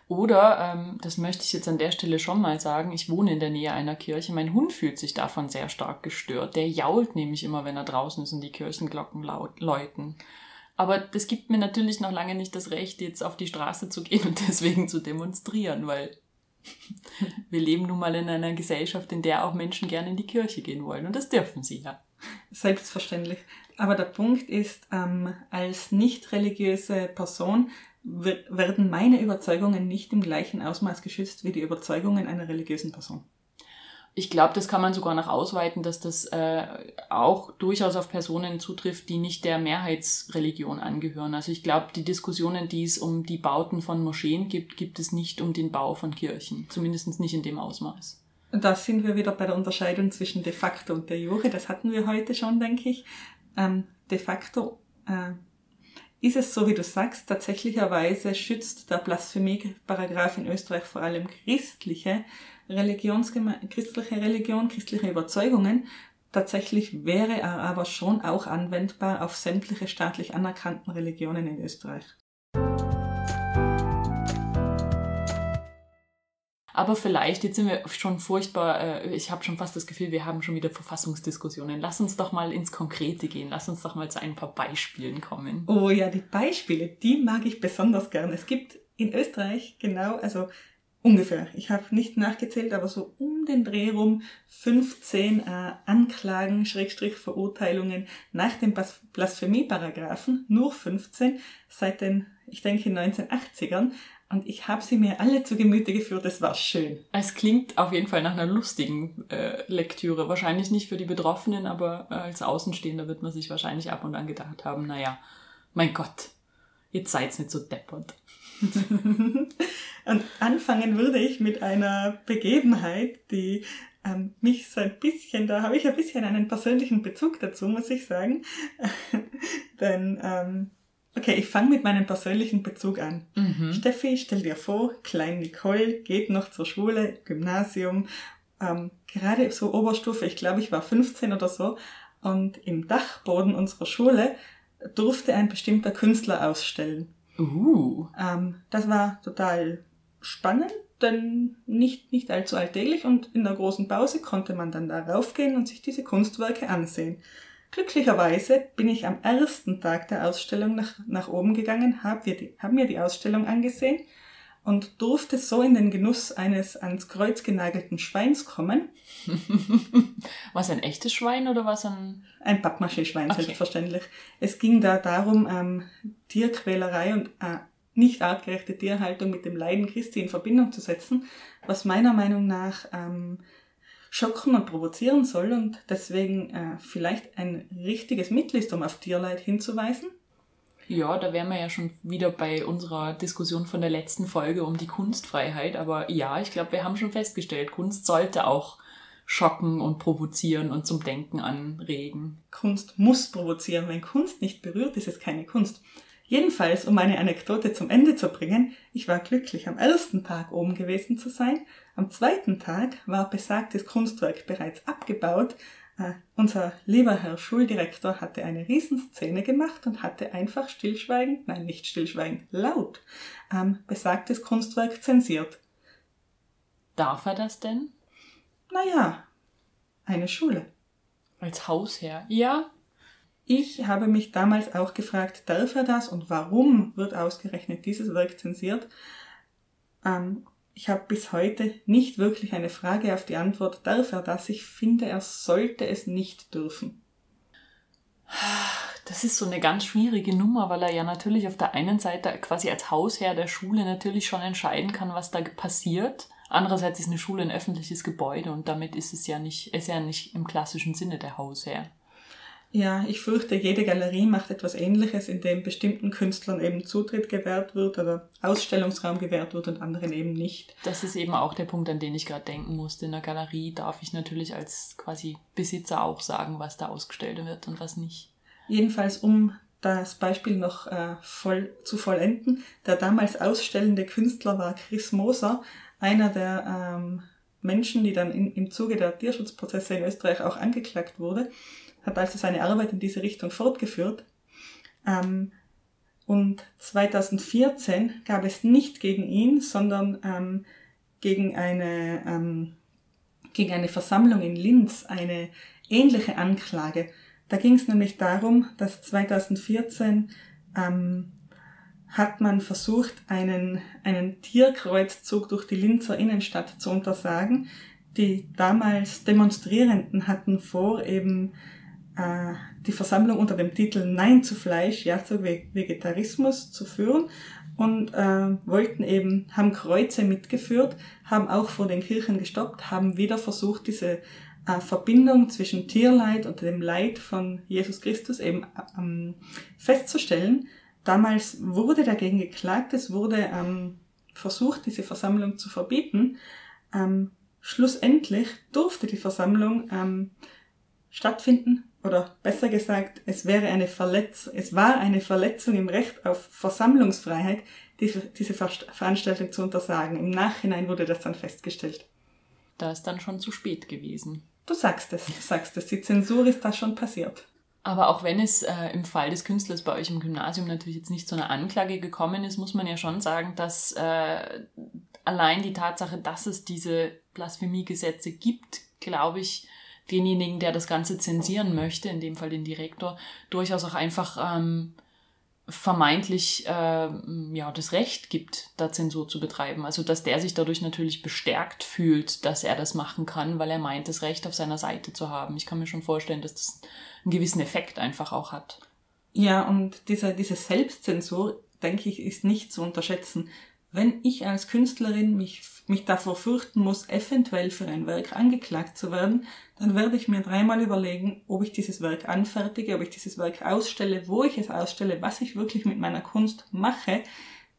Oder, ähm, das möchte ich jetzt an der Stelle schon mal sagen, ich wohne in der Nähe einer Kirche. Mein Hund fühlt sich davon sehr stark gestört. Der jault nämlich immer, wenn er draußen ist und die Kirchenglocken laut, läuten. Aber das gibt mir natürlich noch lange nicht das Recht, jetzt auf die Straße zu gehen und deswegen zu demonstrieren, weil wir leben nun mal in einer Gesellschaft, in der auch Menschen gerne in die Kirche gehen wollen. Und das dürfen sie ja. Selbstverständlich. Aber der Punkt ist, ähm, als nicht religiöse Person werden meine Überzeugungen nicht im gleichen Ausmaß geschützt wie die Überzeugungen einer religiösen Person. Ich glaube, das kann man sogar noch ausweiten, dass das äh, auch durchaus auf Personen zutrifft, die nicht der Mehrheitsreligion angehören. Also ich glaube, die Diskussionen, die es um die Bauten von Moscheen gibt, gibt es nicht um den Bau von Kirchen. Zumindest nicht in dem Ausmaß. Da sind wir wieder bei der Unterscheidung zwischen de facto und der jure. Das hatten wir heute schon, denke ich. Ähm, de facto äh, ist es so, wie du sagst, tatsächlicherweise schützt der Blasphemie-Paragraph in Österreich vor allem christliche, Religionsgeme christliche Religion, christliche Überzeugungen. Tatsächlich wäre er aber schon auch anwendbar auf sämtliche staatlich anerkannten Religionen in Österreich. Aber vielleicht, jetzt sind wir schon furchtbar, äh, ich habe schon fast das Gefühl, wir haben schon wieder Verfassungsdiskussionen. Lass uns doch mal ins Konkrete gehen. Lass uns doch mal zu ein paar Beispielen kommen. Oh ja, die Beispiele, die mag ich besonders gern. Es gibt in Österreich genau, also ungefähr, ich habe nicht nachgezählt, aber so um den Dreh rum 15 äh, Anklagen, Schrägstrich Verurteilungen nach dem Blas Blasphemieparagraphen, nur 15, seit den, ich denke, 1980ern. Und ich habe sie mir alle zu Gemüte geführt, es war schön. Es klingt auf jeden Fall nach einer lustigen äh, Lektüre. Wahrscheinlich nicht für die Betroffenen, aber äh, als Außenstehender wird man sich wahrscheinlich ab und an gedacht haben, naja, mein Gott, jetzt seid's nicht so deppert. und anfangen würde ich mit einer Begebenheit, die ähm, mich so ein bisschen, da habe ich ein bisschen einen persönlichen Bezug dazu, muss ich sagen. Denn, ähm, okay, ich fange mit meinem persönlichen Bezug an. Mhm. Steffi, stell dir vor, klein Nicole geht noch zur Schule, Gymnasium, ähm, gerade so Oberstufe, ich glaube, ich war 15 oder so, und im Dachboden unserer Schule durfte ein bestimmter Künstler ausstellen. Uh. Ähm, das war total spannend, denn nicht, nicht allzu alltäglich und in der großen Pause konnte man dann da raufgehen und sich diese Kunstwerke ansehen. Glücklicherweise bin ich am ersten Tag der Ausstellung nach, nach oben gegangen, habe hab mir die Ausstellung angesehen und durfte so in den Genuss eines ans Kreuz genagelten Schweins kommen. war es ein echtes Schwein oder war es ein... Ein Pappmaché-Schwein, Okay. selbstverständlich. Es ging da darum, ähm, Tierquälerei und äh, nicht artgerechte Tierhaltung mit dem Leiden Christi in Verbindung zu setzen, was meiner Meinung nach ähm, schocken und provozieren soll und deswegen äh, vielleicht ein richtiges Mittel ist, um auf Tierleid hinzuweisen. Ja, da wären wir ja schon wieder bei unserer Diskussion von der letzten Folge um die Kunstfreiheit. Aber ja, ich glaube, wir haben schon festgestellt, Kunst sollte auch schocken und provozieren und zum Denken anregen. Kunst muss provozieren. Wenn Kunst nicht berührt, ist es keine Kunst. Jedenfalls, um meine Anekdote zum Ende zu bringen, ich war glücklich, am ersten Tag oben gewesen zu sein. Am zweiten Tag war besagtes Kunstwerk bereits abgebaut. Äh, unser lieber Herr Schuldirektor hatte eine Riesenszene gemacht und hatte einfach stillschweigend, nein, nicht stillschweigend, laut, ähm, besagtes Kunstwerk zensiert. Darf er das denn? Naja, eine Schule. Als Hausherr? Ja. Ich habe mich damals auch gefragt, darf er das und warum wird ausgerechnet dieses Werk zensiert? Ähm, ich habe bis heute nicht wirklich eine Frage auf die Antwort, darf er das? Ich finde, er sollte es nicht dürfen. Das ist so eine ganz schwierige Nummer, weil er ja natürlich auf der einen Seite quasi als Hausherr der Schule natürlich schon entscheiden kann, was da passiert. Andererseits ist eine Schule ein öffentliches Gebäude und damit ist es ja nicht, ist ja nicht im klassischen Sinne der Hausherr. Ja, ich fürchte, jede Galerie macht etwas Ähnliches, in dem bestimmten Künstlern eben Zutritt gewährt wird oder Ausstellungsraum gewährt wird und anderen eben nicht. Das ist eben auch der Punkt, an den ich gerade denken musste. In der Galerie darf ich natürlich als quasi Besitzer auch sagen, was da ausgestellt wird und was nicht. Jedenfalls, um das Beispiel noch äh, voll zu vollenden, der damals ausstellende Künstler war Chris Moser, einer der ähm, Menschen, die dann in, im Zuge der Tierschutzprozesse in Österreich auch angeklagt wurde, hat also seine Arbeit in diese Richtung fortgeführt. Ähm, und 2014 gab es nicht gegen ihn, sondern ähm, gegen, eine, ähm, gegen eine Versammlung in Linz eine ähnliche Anklage. Da ging es nämlich darum, dass 2014 ähm, hat man versucht, einen, einen Tierkreuzzug durch die Linzer Innenstadt zu untersagen. Die damals Demonstrierenden hatten vor, eben die Versammlung unter dem Titel Nein zu Fleisch, Ja zu Vegetarismus zu führen und äh, wollten eben, haben Kreuze mitgeführt, haben auch vor den Kirchen gestoppt, haben wieder versucht, diese äh, Verbindung zwischen Tierleid und dem Leid von Jesus Christus eben ähm, festzustellen. Damals wurde dagegen geklagt, es wurde ähm, versucht, diese Versammlung zu verbieten. Ähm, schlussendlich durfte die Versammlung ähm, stattfinden, oder besser gesagt, es wäre eine Verletzung, es war eine Verletzung im Recht auf Versammlungsfreiheit, diese, diese Ver Veranstaltung zu untersagen. Im Nachhinein wurde das dann festgestellt. Da ist dann schon zu spät gewesen. Du sagst es, du sagst es, die Zensur ist da schon passiert. Aber auch wenn es äh, im Fall des Künstlers bei euch im Gymnasium natürlich jetzt nicht zu einer Anklage gekommen ist, muss man ja schon sagen, dass äh, allein die Tatsache, dass es diese Blasphemiegesetze gibt, glaube ich, denjenigen, der das Ganze zensieren möchte, in dem Fall den Direktor, durchaus auch einfach ähm, vermeintlich äh, ja das Recht gibt, da Zensur zu betreiben. Also dass der sich dadurch natürlich bestärkt fühlt, dass er das machen kann, weil er meint, das Recht auf seiner Seite zu haben. Ich kann mir schon vorstellen, dass das einen gewissen Effekt einfach auch hat. Ja, und diese, diese Selbstzensur, denke ich, ist nicht zu unterschätzen. Wenn ich als Künstlerin mich, mich davor fürchten muss, eventuell für ein Werk angeklagt zu werden, dann werde ich mir dreimal überlegen, ob ich dieses Werk anfertige, ob ich dieses Werk ausstelle, wo ich es ausstelle, was ich wirklich mit meiner Kunst mache.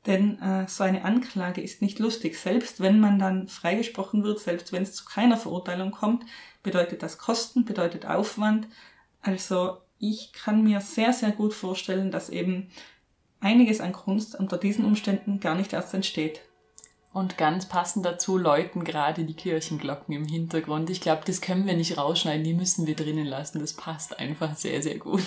Denn äh, so eine Anklage ist nicht lustig. Selbst wenn man dann freigesprochen wird, selbst wenn es zu keiner Verurteilung kommt, bedeutet das Kosten, bedeutet Aufwand. Also ich kann mir sehr, sehr gut vorstellen, dass eben einiges an Kunst unter diesen Umständen gar nicht erst entsteht. Und ganz passend dazu läuten gerade die Kirchenglocken im Hintergrund. Ich glaube, das können wir nicht rausschneiden, die müssen wir drinnen lassen. Das passt einfach sehr, sehr gut.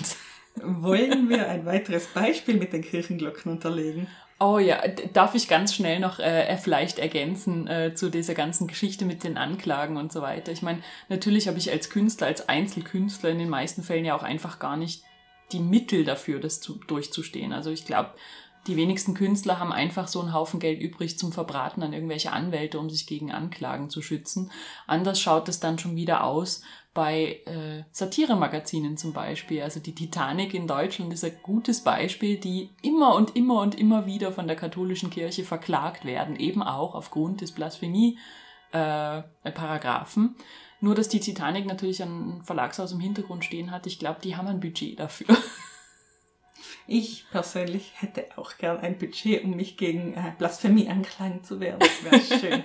Wollen wir ein weiteres Beispiel mit den Kirchenglocken unterlegen? Oh ja, darf ich ganz schnell noch äh, vielleicht ergänzen äh, zu dieser ganzen Geschichte mit den Anklagen und so weiter. Ich meine, natürlich habe ich als Künstler, als Einzelkünstler in den meisten Fällen ja auch einfach gar nicht die Mittel dafür, das zu, durchzustehen. Also ich glaube, die wenigsten Künstler haben einfach so einen Haufen Geld übrig zum Verbraten an irgendwelche Anwälte, um sich gegen Anklagen zu schützen. Anders schaut es dann schon wieder aus bei äh, Satiremagazinen zum Beispiel. Also die Titanic in Deutschland ist ein gutes Beispiel, die immer und immer und immer wieder von der katholischen Kirche verklagt werden, eben auch aufgrund des Blasphemie-Paragraphen. Äh, Nur, dass die Titanic natürlich ein Verlagshaus im Hintergrund stehen hat. Ich glaube, die haben ein Budget dafür. Ich persönlich hätte auch gern ein Budget, um mich gegen äh, Blasphemie anklagen zu werden. Das wäre schön.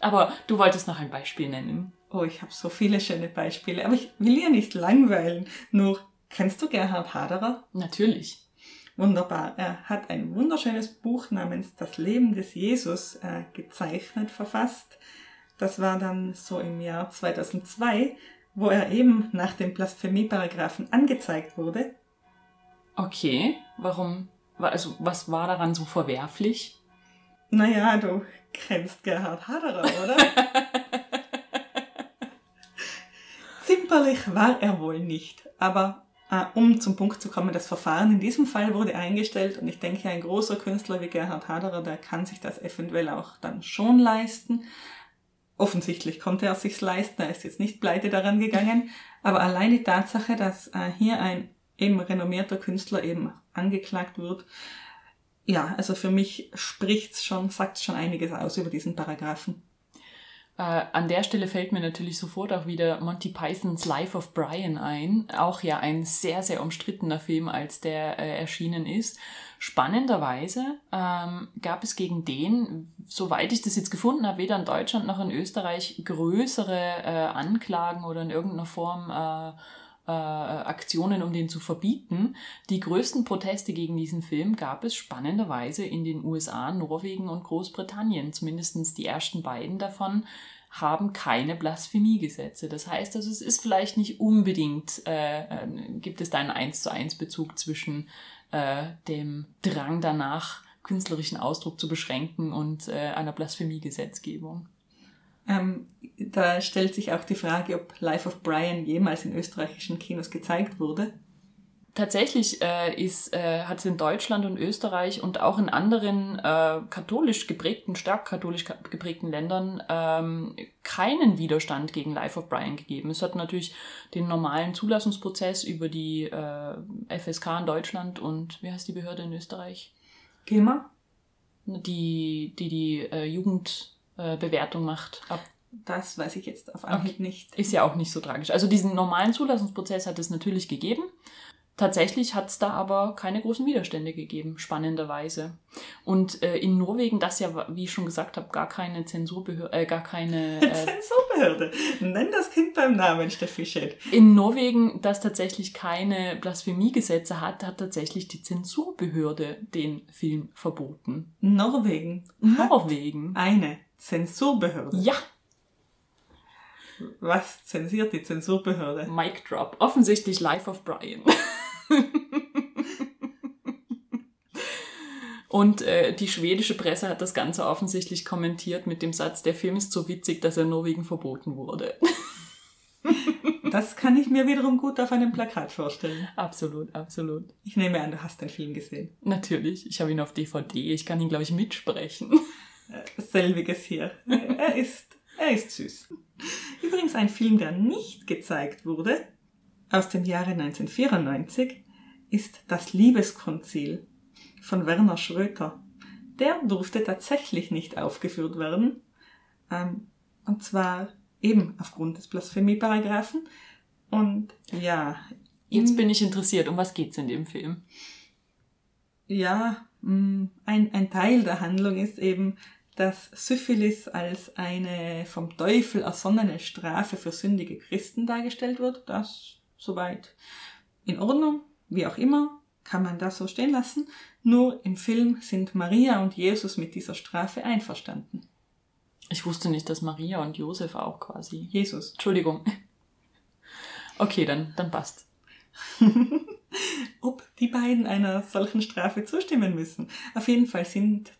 Aber du wolltest noch ein Beispiel nennen. Oh, ich habe so viele schöne Beispiele, aber ich will ja nicht langweilen. Nur, kennst du Gerhard Haderer? Natürlich. Wunderbar. Er hat ein wunderschönes Buch namens Das Leben des Jesus äh, gezeichnet, verfasst. Das war dann so im Jahr 2002 wo er eben nach dem Blasphemie-Paragraphen angezeigt wurde. Okay, warum? Also, was war daran so verwerflich? Naja, du kennst Gerhard Haderer, oder? Zimperlich war er wohl nicht, aber um zum Punkt zu kommen, das Verfahren in diesem Fall wurde eingestellt und ich denke, ein großer Künstler wie Gerhard Haderer, der kann sich das eventuell auch dann schon leisten. Offensichtlich konnte er sich's leisten, er ist jetzt nicht pleite daran gegangen, aber allein die Tatsache, dass äh, hier ein eben renommierter Künstler eben angeklagt wird, ja, also für mich spricht's schon, sagt's schon einiges aus über diesen Paragraphen. Äh, an der Stelle fällt mir natürlich sofort auch wieder Monty Pythons Life of Brian ein. Auch ja ein sehr, sehr umstrittener Film, als der äh, erschienen ist. Spannenderweise ähm, gab es gegen den, soweit ich das jetzt gefunden habe, weder in Deutschland noch in Österreich größere äh, Anklagen oder in irgendeiner Form äh, Aktionen, um den zu verbieten. Die größten Proteste gegen diesen Film gab es spannenderweise in den USA, Norwegen und Großbritannien. Zumindest die ersten beiden davon haben keine Blasphemiegesetze. Das heißt also, es ist vielleicht nicht unbedingt, äh, äh, gibt es da einen 1 zu 1 Bezug zwischen äh, dem Drang danach, künstlerischen Ausdruck zu beschränken und äh, einer Blasphemiegesetzgebung. Ähm, da stellt sich auch die Frage, ob Life of Brian jemals in österreichischen Kinos gezeigt wurde. Tatsächlich äh, ist, äh, hat es in Deutschland und Österreich und auch in anderen äh, katholisch geprägten, stark katholisch geprägten Ländern ähm, keinen Widerstand gegen Life of Brian gegeben. Es hat natürlich den normalen Zulassungsprozess über die äh, FSK in Deutschland und wie heißt die Behörde in Österreich? GEMA? Die die, die äh, Jugendbewertung macht. Ab das weiß ich jetzt auf Anhieb okay. nicht. Ist ja auch nicht so tragisch. Also diesen normalen Zulassungsprozess hat es natürlich gegeben. Tatsächlich hat es da aber keine großen Widerstände gegeben, spannenderweise. Und äh, in Norwegen, das ja, wie ich schon gesagt habe, gar keine Zensurbehörde, äh, gar keine... Äh, Zensurbehörde? Nenn das Kind beim Namen, Steffi Schett. In Norwegen, das tatsächlich keine Blasphemiegesetze hat, hat tatsächlich die Zensurbehörde den Film verboten. Norwegen? Norwegen. Eine Zensurbehörde? Ja. Was zensiert die Zensurbehörde? Mic Drop. Offensichtlich Life of Brian. Und äh, die schwedische Presse hat das Ganze offensichtlich kommentiert mit dem Satz, der Film ist so witzig, dass er nur wegen verboten wurde. Das kann ich mir wiederum gut auf einem Plakat vorstellen. absolut, absolut. Ich nehme an, du hast den Film gesehen. Natürlich, ich habe ihn auf DVD, ich kann ihn, glaube ich, mitsprechen. Selbiges hier. Er ist, er ist süß. Übrigens ein Film, der nicht gezeigt wurde, aus dem Jahre 1994, ist Das Liebeskonzil von Werner Schröter. Der durfte tatsächlich nicht aufgeführt werden. Ähm, und zwar eben aufgrund des Blasphemieparagraphen. Und ja. Jetzt bin ich interessiert, um was geht's in dem Film? Ja, mh, ein, ein Teil der Handlung ist eben, dass Syphilis als eine vom Teufel ersonnene Strafe für sündige Christen dargestellt wird. Das soweit in Ordnung, wie auch immer, kann man das so stehen lassen. Nur im Film sind Maria und Jesus mit dieser Strafe einverstanden. Ich wusste nicht, dass Maria und Josef auch quasi. Jesus. Entschuldigung. Okay, dann, dann passt. Ob die beiden einer solchen Strafe zustimmen müssen. Auf jeden Fall sind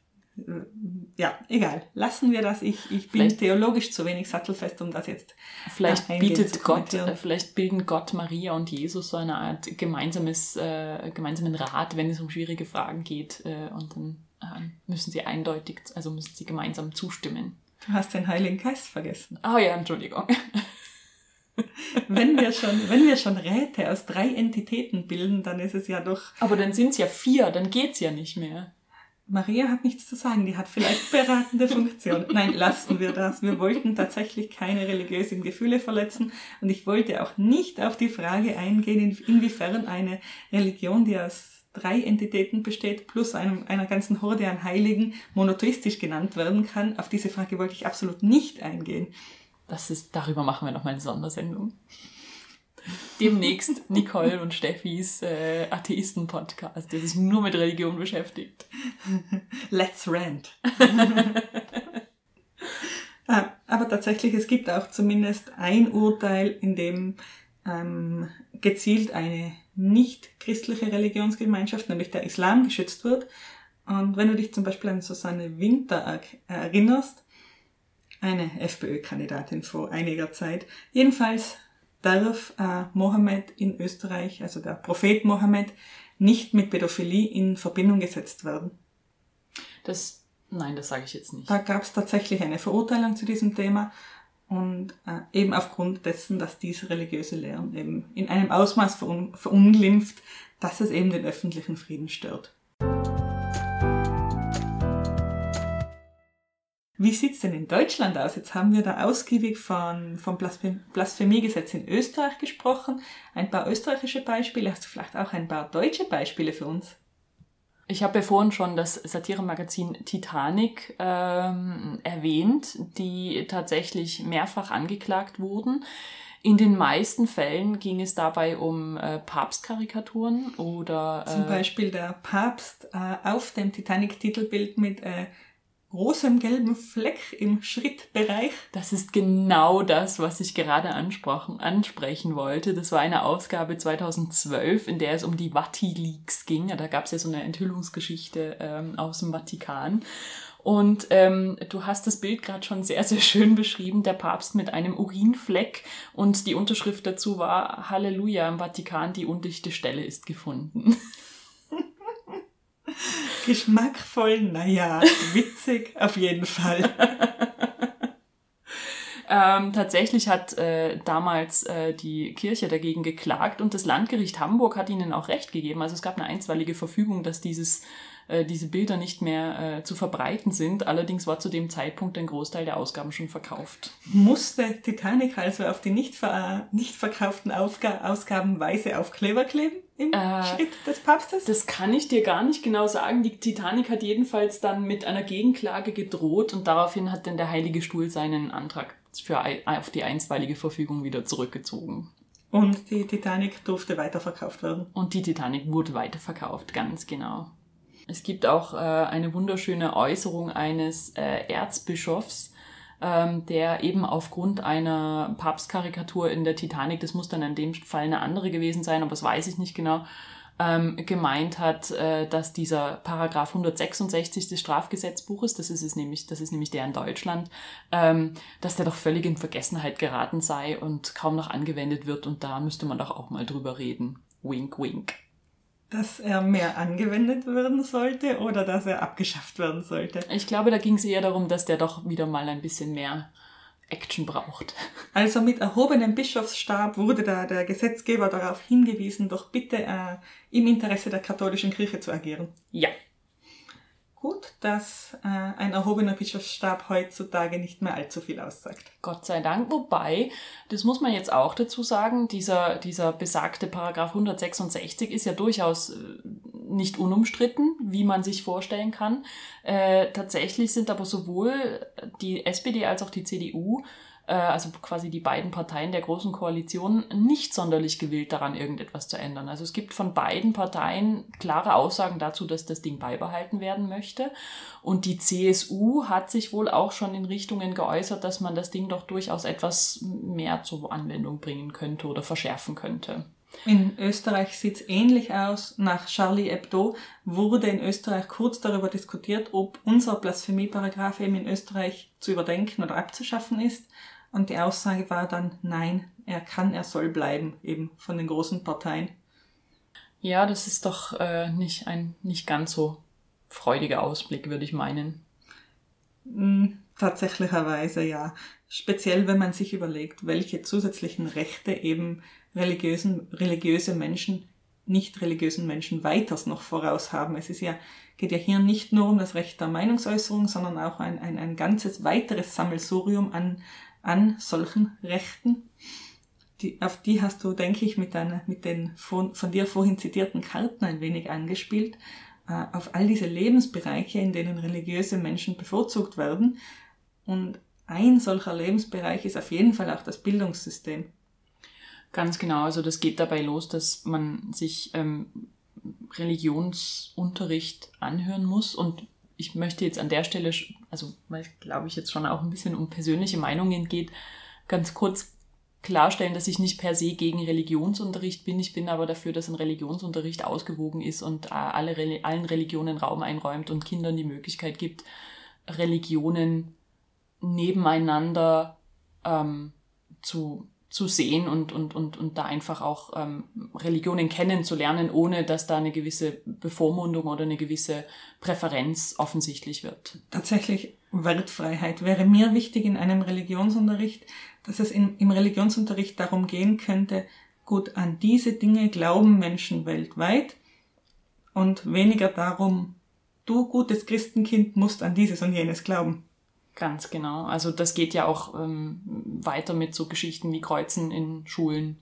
ja, egal. Lassen wir das. Ich, ich bin Vielleicht- theologisch zu wenig sattelfest, um das jetzt Vielleicht bietet Gott, äh, vielleicht bilden Gott, Maria und Jesus so eine Art gemeinsames, äh, gemeinsamen Rat, wenn es um schwierige Fragen geht. Äh, und dann äh, müssen sie eindeutig, also müssen sie gemeinsam zustimmen. Du hast den Heiligen Geist vergessen. Oh ja, Entschuldigung. Wenn wir schon, wenn wir schon Räte aus drei Entitäten bilden, dann ist es ja doch, Aber dann sind es ja vier, dann geht's ja nicht mehr. Maria hat nichts zu sagen, die hat vielleicht beratende Funktion. Nein, lassen wir das. Wir wollten tatsächlich keine religiösen Gefühle verletzen und ich wollte auch nicht auf die Frage eingehen, in- inwiefern eine Religion, die aus drei Entitäten besteht, plus einem, einer ganzen Horde an Heiligen monotheistisch genannt werden kann. Auf diese Frage wollte ich absolut nicht eingehen. Das ist, darüber machen wir nochmal eine Sondersendung. Demnächst Nicole und Steffis äh, Atheisten-Podcast, der sich nur mit Religion beschäftigt. Let's rant. Ah, Aber tatsächlich, es gibt auch zumindest ein Urteil, in dem ähm, gezielt eine nicht christliche Religionsgemeinschaft, nämlich der Islam, geschützt wird. Und wenn du dich zum Beispiel an Susanne Winter er- erinnerst, eine FPÖ-Kandidatin vor einiger Zeit, jedenfalls darf äh, Mohammed in Österreich, also der Prophet Mohammed, nicht mit Pädophilie in Verbindung gesetzt werden. Das, nein, das sage ich jetzt nicht. Da gab es tatsächlich eine Verurteilung zu diesem Thema und äh, eben aufgrund dessen, dass diese religiöse Lehren eben in einem Ausmaß verun verunglimpft, dass es eben den öffentlichen Frieden stört. Wie sieht's denn in Deutschland aus? Jetzt haben wir da ausgiebig von, vom Blasphem Blasphemiegesetz in Österreich gesprochen. Ein paar österreichische Beispiele. Hast du vielleicht auch ein paar deutsche Beispiele für uns? Ich habe ja vorhin schon das Satiremagazin Titanic ähm, erwähnt, die tatsächlich mehrfach angeklagt wurden. In den meisten Fällen ging es dabei um äh, Papstkarikaturen oder Zum äh, Beispiel der Papst äh, auf dem Titanic-Titelbild mit äh, großem gelben Fleck im Schrittbereich. Das ist genau das, was ich gerade ansprechen wollte. Das war eine Ausgabe 2012, in der es um die Vati-Leaks ging. Da gab es ja so eine Enthüllungsgeschichte ähm, aus dem Vatikan. Und ähm, du hast das Bild gerade schon sehr, sehr schön beschrieben, der Papst mit einem Urinfleck und die Unterschrift dazu war Halleluja im Vatikan, die undichte Stelle ist gefunden. Geschmackvoll, naja, witzig auf jeden Fall. Ähm, tatsächlich hat äh, damals äh, die Kirche dagegen geklagt und das Landgericht Hamburg hat ihnen auch recht gegeben. Also es gab eine einstweilige Verfügung, dass dieses, äh, diese Bilder nicht mehr äh, zu verbreiten sind. Allerdings war zu dem Zeitpunkt ein Großteil der Ausgaben schon verkauft. Musste Titanic also auf die nicht, ver nicht verkauften Aufga Ausgaben Weise Aufkleber kleben im Äh, Schritt des Papstes? Das kann ich dir gar nicht genau sagen. Die Titanic hat jedenfalls dann mit einer Gegenklage gedroht und daraufhin hat dann der Heilige Stuhl seinen Antrag für auf die einstweilige Verfügung wieder zurückgezogen. Und die Titanic durfte weiterverkauft werden. Und die Titanic wurde weiterverkauft, ganz genau. Es gibt auch äh, eine wunderschöne Äußerung eines äh, Erzbischofs, ähm, der eben aufgrund einer Papstkarikatur in der Titanic, das muss dann in dem Fall eine andere gewesen sein, aber das weiß ich nicht genau, ähm, gemeint hat, äh, dass dieser Paragraph 166 des Strafgesetzbuches, das ist es nämlich, das ist nämlich der in Deutschland, ähm, dass der doch völlig in Vergessenheit geraten sei und kaum noch angewendet wird und da müsste man doch auch mal drüber reden. Wink, wink. Dass er mehr angewendet werden sollte oder dass er abgeschafft werden sollte? Ich glaube, da ging es eher darum, dass der doch wieder mal ein bisschen mehr Action braucht. Also mit erhobenem Bischofsstab wurde da der Gesetzgeber darauf hingewiesen, doch bitte äh, im Interesse der katholischen Kirche zu agieren. Ja. Gut, dass äh, ein erhobener Bischofsstab heutzutage nicht mehr allzu viel aussagt. Gott sei Dank. Wobei, das muss man jetzt auch dazu sagen, dieser, dieser besagte Paragraph 166 ist ja durchaus äh, nicht unumstritten, wie man sich vorstellen kann. Äh, tatsächlich sind aber sowohl die SPD als auch die CDU also quasi die beiden Parteien der großen Koalition, nicht sonderlich gewillt daran, irgendetwas zu ändern. Also es gibt von beiden Parteien klare Aussagen dazu, dass das Ding beibehalten werden möchte. Und die CSU hat sich wohl auch schon in Richtungen geäußert, dass man das Ding doch durchaus etwas mehr zur Anwendung bringen könnte oder verschärfen könnte. In Österreich sieht es ähnlich aus. Nach Charlie Hebdo wurde in Österreich kurz darüber diskutiert, ob unser Blasphemieparagraf eben in Österreich zu überdenken oder abzuschaffen ist. Und die Aussage war dann, nein, er kann, er soll bleiben, eben von den großen Parteien. Ja, das ist doch äh, nicht ein nicht ganz so freudiger Ausblick, würde ich meinen. Mm, tatsächlicherweise ja. Speziell, wenn man sich überlegt, welche zusätzlichen Rechte eben religiösen, religiöse Menschen, nicht religiösen Menschen weiters noch voraus haben. Es ist ja, geht ja hier nicht nur um das Recht der Meinungsäußerung, sondern auch ein, ein, ein ganzes weiteres Sammelsurium an, an solchen Rechten. Die, auf die hast du, denke ich, mit, deiner, mit den von, von dir vorhin zitierten Karten ein wenig angespielt. Äh, auf all diese Lebensbereiche, in denen religiöse Menschen bevorzugt werden. Und ein solcher Lebensbereich ist auf jeden Fall auch das Bildungssystem. Ganz genau, also das geht dabei los, dass man sich ähm, Religionsunterricht anhören muss und ich möchte jetzt an der Stelle, also weil glaube ich jetzt schon auch ein bisschen um persönliche Meinungen geht, ganz kurz klarstellen, dass ich nicht per se gegen Religionsunterricht bin. Ich bin aber dafür, dass ein Religionsunterricht ausgewogen ist und äh, alle, allen Religionen Raum einräumt und Kindern die Möglichkeit gibt, Religionen nebeneinander ähm, zu zu sehen und, und, und, und da einfach auch ähm, Religionen kennenzulernen, ohne dass da eine gewisse Bevormundung oder eine gewisse Präferenz offensichtlich wird. Tatsächlich Wertfreiheit wäre mir wichtig in einem Religionsunterricht, dass es in, im Religionsunterricht darum gehen könnte, gut, an diese Dinge glauben Menschen weltweit und weniger darum, du gutes Christenkind musst an dieses und jenes glauben. Ganz genau. Also das geht ja auch ähm, weiter mit so Geschichten wie Kreuzen in Schulen.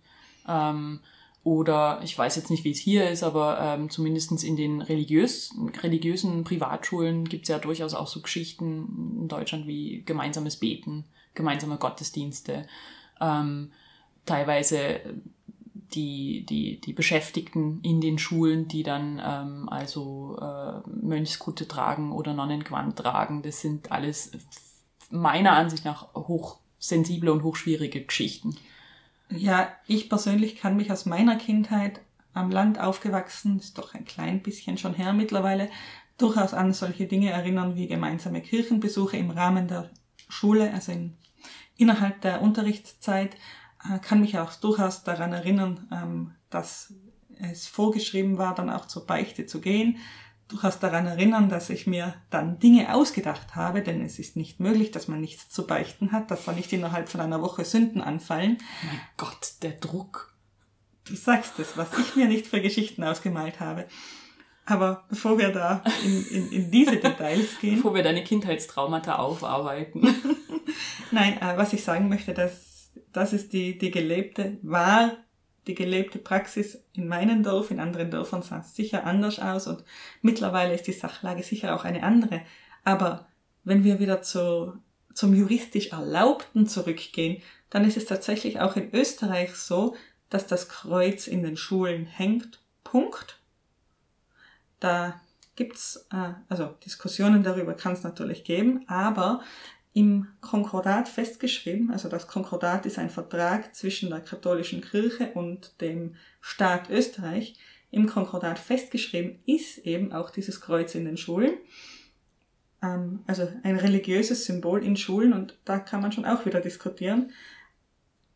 Ähm, oder ich weiß jetzt nicht, wie es hier ist, aber ähm, zumindest in den religiös, religiösen Privatschulen gibt es ja durchaus auch so Geschichten in Deutschland wie gemeinsames Beten, gemeinsame Gottesdienste. Ähm, teilweise die, die, die Beschäftigten in den Schulen, die dann ähm, also äh, Mönchskutte tragen oder Nonnengewand tragen, das sind alles meiner Ansicht nach hochsensible und hochschwierige Geschichten. Ja, ich persönlich kann mich aus meiner Kindheit am Land aufgewachsen, ist doch ein klein bisschen schon her mittlerweile, durchaus an solche Dinge erinnern wie gemeinsame Kirchenbesuche im Rahmen der Schule, also in, innerhalb der Unterrichtszeit kann mich auch durchaus daran erinnern, ähm, dass es vorgeschrieben war, dann auch zur Beichte zu gehen. Durchaus daran erinnern, dass ich mir dann Dinge ausgedacht habe, denn es ist nicht möglich, dass man nichts zu beichten hat, dass da nicht innerhalb von einer Woche Sünden anfallen. Mein Gott, der Druck. Du sagst es, was ich mir nicht für Geschichten ausgemalt habe. Aber bevor wir da in, in, in diese Details gehen. Bevor wir deine Kindheitstraumata aufarbeiten. Nein, äh, was ich sagen möchte, dass das ist die, die gelebte, war die gelebte Praxis in meinem Dorf, in anderen Dörfern sah es sicher anders aus und mittlerweile ist die Sachlage sicher auch eine andere. Aber wenn wir wieder zu, zum juristisch Erlaubten zurückgehen, dann ist es tatsächlich auch in Österreich so, dass das Kreuz in den Schulen hängt. Punkt. Da gibt's äh, also Diskussionen darüber kann es natürlich geben, aber im Konkordat festgeschrieben, also das Konkordat ist ein Vertrag zwischen der katholischen Kirche und dem Staat Österreich. Im Konkordat festgeschrieben ist eben auch dieses Kreuz in den Schulen. Ähm, also ein religiöses Symbol in Schulen und da kann man schon auch wieder diskutieren.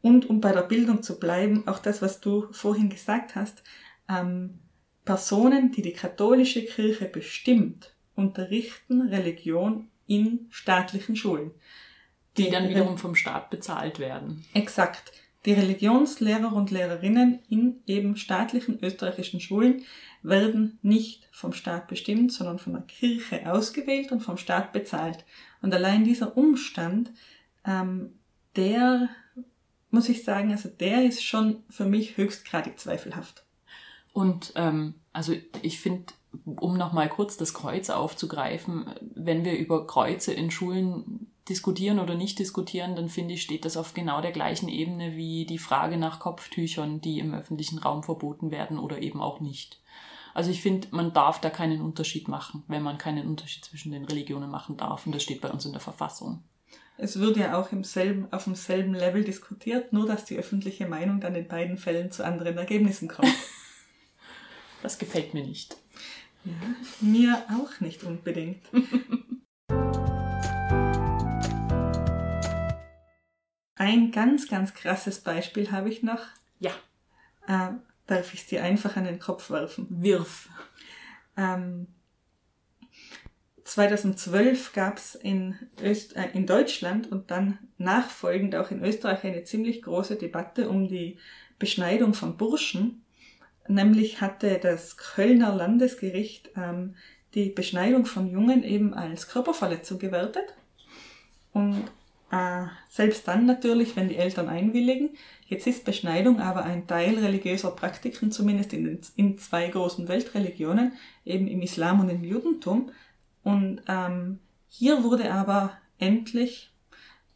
Und um bei der Bildung zu bleiben, auch das, was du vorhin gesagt hast, ähm, Personen, die die katholische Kirche bestimmt, unterrichten Religion in staatlichen Schulen. Die, dann wiederum vom Staat bezahlt werden. Exakt. Die Religionslehrer und Lehrerinnen in eben staatlichen österreichischen Schulen werden nicht vom Staat bestimmt, sondern von der Kirche ausgewählt und vom Staat bezahlt. Und allein dieser Umstand, ähm, der, muss ich sagen, also der ist schon für mich höchstgradig zweifelhaft. Und ähm, also ich finde, um nochmal kurz das Kreuz aufzugreifen, wenn wir über Kreuze in Schulen diskutieren oder nicht diskutieren, dann finde ich, steht das auf genau der gleichen Ebene wie die Frage nach Kopftüchern, die im öffentlichen Raum verboten werden oder eben auch nicht. Also ich finde, man darf da keinen Unterschied machen, wenn man keinen Unterschied zwischen den Religionen machen darf. Und das steht bei uns in der Verfassung. Es wird ja auch im selben, auf demselben Level diskutiert, nur dass die öffentliche Meinung dann in beiden Fällen zu anderen Ergebnissen kommt. das gefällt mir nicht. Ja, mir auch nicht unbedingt. Ein ganz, ganz krasses Beispiel habe ich noch. Ja. Äh, darf ich es dir einfach an den Kopf werfen? Wirf. Ähm, 2012 gab es in, Öst äh, in Deutschland und dann nachfolgend auch in Österreich eine ziemlich große Debatte um die Beschneidung von Burschen. Nämlich hatte das Kölner Landesgericht ähm, die Beschneidung von Jungen eben als Körperverletzung gewertet. Und äh, selbst dann natürlich, wenn die Eltern einwilligen. Jetzt ist Beschneidung aber ein Teil religiöser Praktiken, zumindest in, in zwei großen Weltreligionen, eben im Islam und im Judentum. Und ähm, hier wurde aber endlich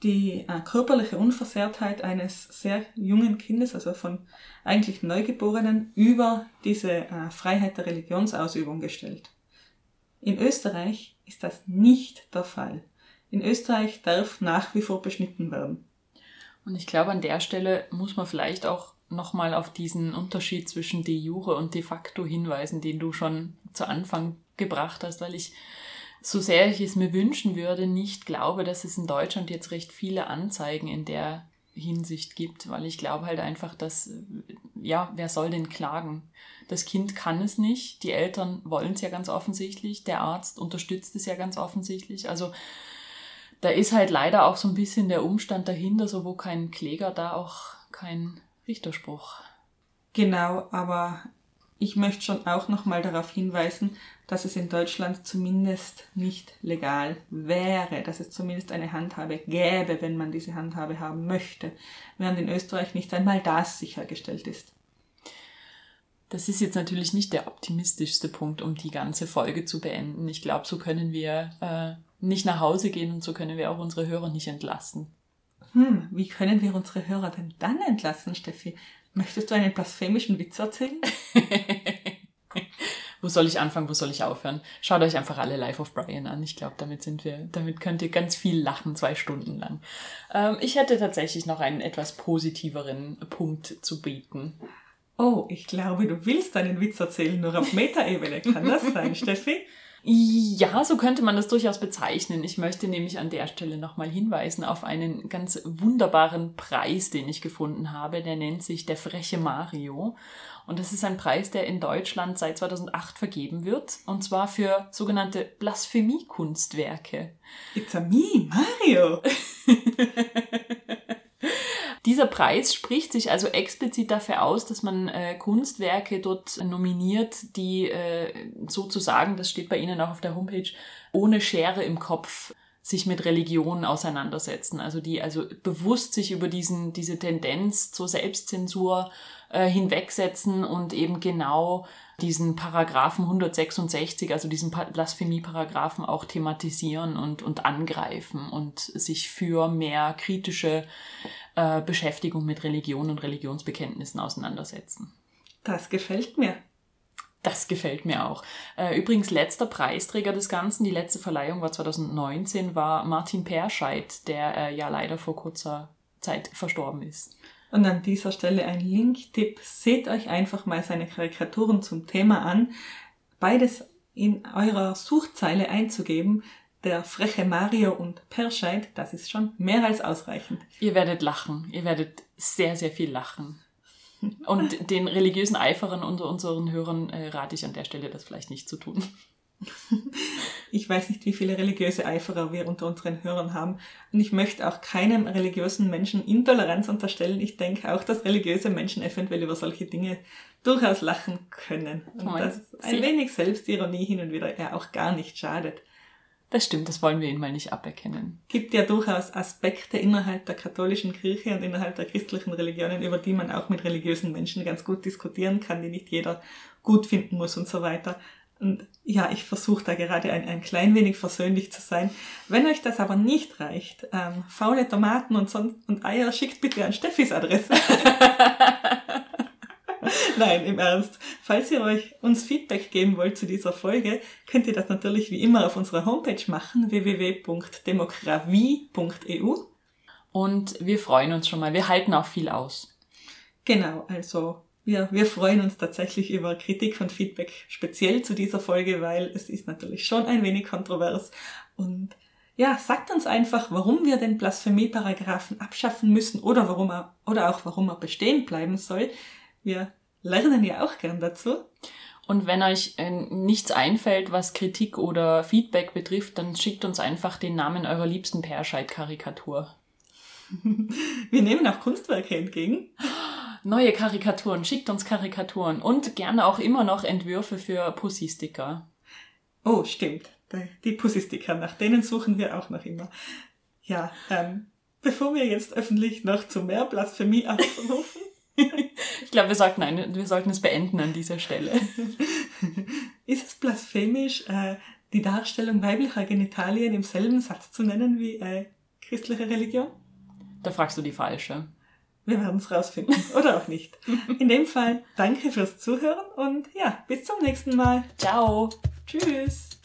die äh, körperliche Unversehrtheit eines sehr jungen Kindes, also von eigentlich Neugeborenen, über diese äh, Freiheit der Religionsausübung gestellt. In Österreich ist das nicht der Fall. In Österreich darf nach wie vor beschnitten werden. Und ich glaube, an der Stelle muss man vielleicht auch nochmal auf diesen Unterschied zwischen de jure und de facto hinweisen, den du schon zu Anfang gebracht hast, weil ich, so sehr ich es mir wünschen würde, nicht glaube, dass es in Deutschland jetzt recht viele Anzeigen in der Hinsicht gibt, weil ich glaube halt einfach, dass, ja, wer soll denn klagen? Das Kind kann es nicht, die Eltern wollen es ja ganz offensichtlich, der Arzt unterstützt es ja ganz offensichtlich. Also da ist halt leider auch so ein bisschen der Umstand dahinter, so wo kein Kläger, da auch kein Richterspruch. Genau, aber ich möchte schon auch nochmal darauf hinweisen, dass es in Deutschland zumindest nicht legal wäre, dass es zumindest eine Handhabe gäbe, wenn man diese Handhabe haben möchte, während in Österreich nicht einmal das sichergestellt ist. Das ist jetzt natürlich nicht der optimistischste Punkt, um die ganze Folge zu beenden. Ich glaube, so können wir äh, nicht nach Hause gehen und so können wir auch unsere Hörer nicht entlassen. Hm, wie können wir unsere Hörer denn dann entlassen, Steffi? Möchtest du einen blasphemischen Witz erzählen? wo soll ich anfangen, wo soll ich aufhören? Schaut euch einfach alle Live of Brian an. Ich glaube, damit sind wir, damit könnt ihr ganz viel lachen, zwei Stunden lang. Ähm, ich hätte tatsächlich noch einen etwas positiveren Punkt zu bieten. Oh, ich glaube, du willst einen Witz erzählen, nur auf Metaebene. Kann das sein, Steffi? Ja, so könnte man das durchaus bezeichnen. Ich möchte nämlich an der Stelle nochmal hinweisen auf einen ganz wunderbaren Preis, den ich gefunden habe. Der nennt sich der freche Mario. Und das ist ein Preis, der in Deutschland seit 2008 vergeben wird. Und zwar für sogenannte Blasphemie-Kunstwerke. It's a me, Mario! Dieser Preis spricht sich also explizit dafür aus, dass man äh, Kunstwerke dort nominiert, die äh, sozusagen, das steht bei Ihnen auch auf der Homepage, ohne Schere im Kopf sich mit Religion auseinandersetzen. Also die also bewusst sich über diesen, diese Tendenz zur Selbstzensur äh, hinwegsetzen und eben genau diesen Paragraphen 166, also diesen Blasphemie-Paragraphen auch thematisieren und, und angreifen und sich für mehr kritische äh, Beschäftigung mit Religion und Religionsbekenntnissen auseinandersetzen. Das gefällt mir. Das gefällt mir auch. Äh, übrigens, letzter Preisträger des Ganzen, die letzte Verleihung war 2019, war Martin Perscheid, der äh, ja leider vor kurzer Zeit verstorben ist. Und an dieser Stelle ein Link-Tipp. Seht euch einfach mal seine Karikaturen zum Thema an. Beides in eurer Suchzeile einzugeben, der freche Mario und Perscheid, das ist schon mehr als ausreichend. Ihr werdet lachen. Ihr werdet sehr, sehr viel lachen. Und den religiösen Eiferern unter unseren Hörern äh, rate ich an der Stelle, das vielleicht nicht zu tun. Ich weiß nicht, wie viele religiöse Eiferer wir unter unseren Hörern haben. Und ich möchte auch keinem religiösen Menschen Intoleranz unterstellen. Ich denke auch, dass religiöse Menschen eventuell über solche Dinge durchaus lachen können. Und Oh, dass ein wenig Selbstironie hin und wieder ja auch gar nicht schadet. Das stimmt, das wollen wir ihnen mal nicht aberkennen. gibt ja durchaus Aspekte innerhalb der katholischen Kirche und innerhalb der christlichen Religionen, über die man auch mit religiösen Menschen ganz gut diskutieren kann, die nicht jeder gut finden muss und so weiter. Und ja, ich versuche da gerade ein, ein klein wenig versöhnlich zu sein. Wenn euch das aber nicht reicht, ähm, faule Tomaten und, sonst, und Eier schickt bitte an Steffis Adresse. Nein, im Ernst. Falls ihr euch uns Feedback geben wollt zu dieser Folge, könnt ihr das natürlich wie immer auf unserer Homepage machen, www.demokravie.eu. Und wir freuen uns schon mal. Wir halten auch viel aus. Genau, also wir, wir freuen uns tatsächlich über Kritik und Feedback speziell zu dieser Folge, weil es ist natürlich schon ein wenig kontrovers. Und ja, sagt uns einfach, warum wir den Blasphemieparagraphen abschaffen müssen oder warum er, oder auch warum er bestehen bleiben soll. Wir lernen ja auch gern dazu. Und wenn euch äh, nichts einfällt, was Kritik oder Feedback betrifft, dann schickt uns einfach den Namen eurer liebsten Perscheid-Karikatur. Wir nehmen auch Kunstwerke entgegen. Neue Karikaturen, schickt uns Karikaturen und gerne auch immer noch Entwürfe für Pussy-Sticker. Oh, stimmt. Die Pussy-Sticker, nach denen suchen wir auch noch immer. Ja, ähm, bevor wir jetzt öffentlich noch zu mehr Blasphemie aufrufen, Ich glaube, wir sollten, eine, wir sollten es beenden an dieser Stelle. ist es blasphemisch, äh, die Darstellung weiblicher Genitalien im selben Satz zu nennen wie äh, christliche Religion? Da fragst du die falsche. Wir werden es rausfinden oder auch nicht. In dem Fall danke fürs Zuhören und ja, bis zum nächsten Mal. Ciao! Tschüss.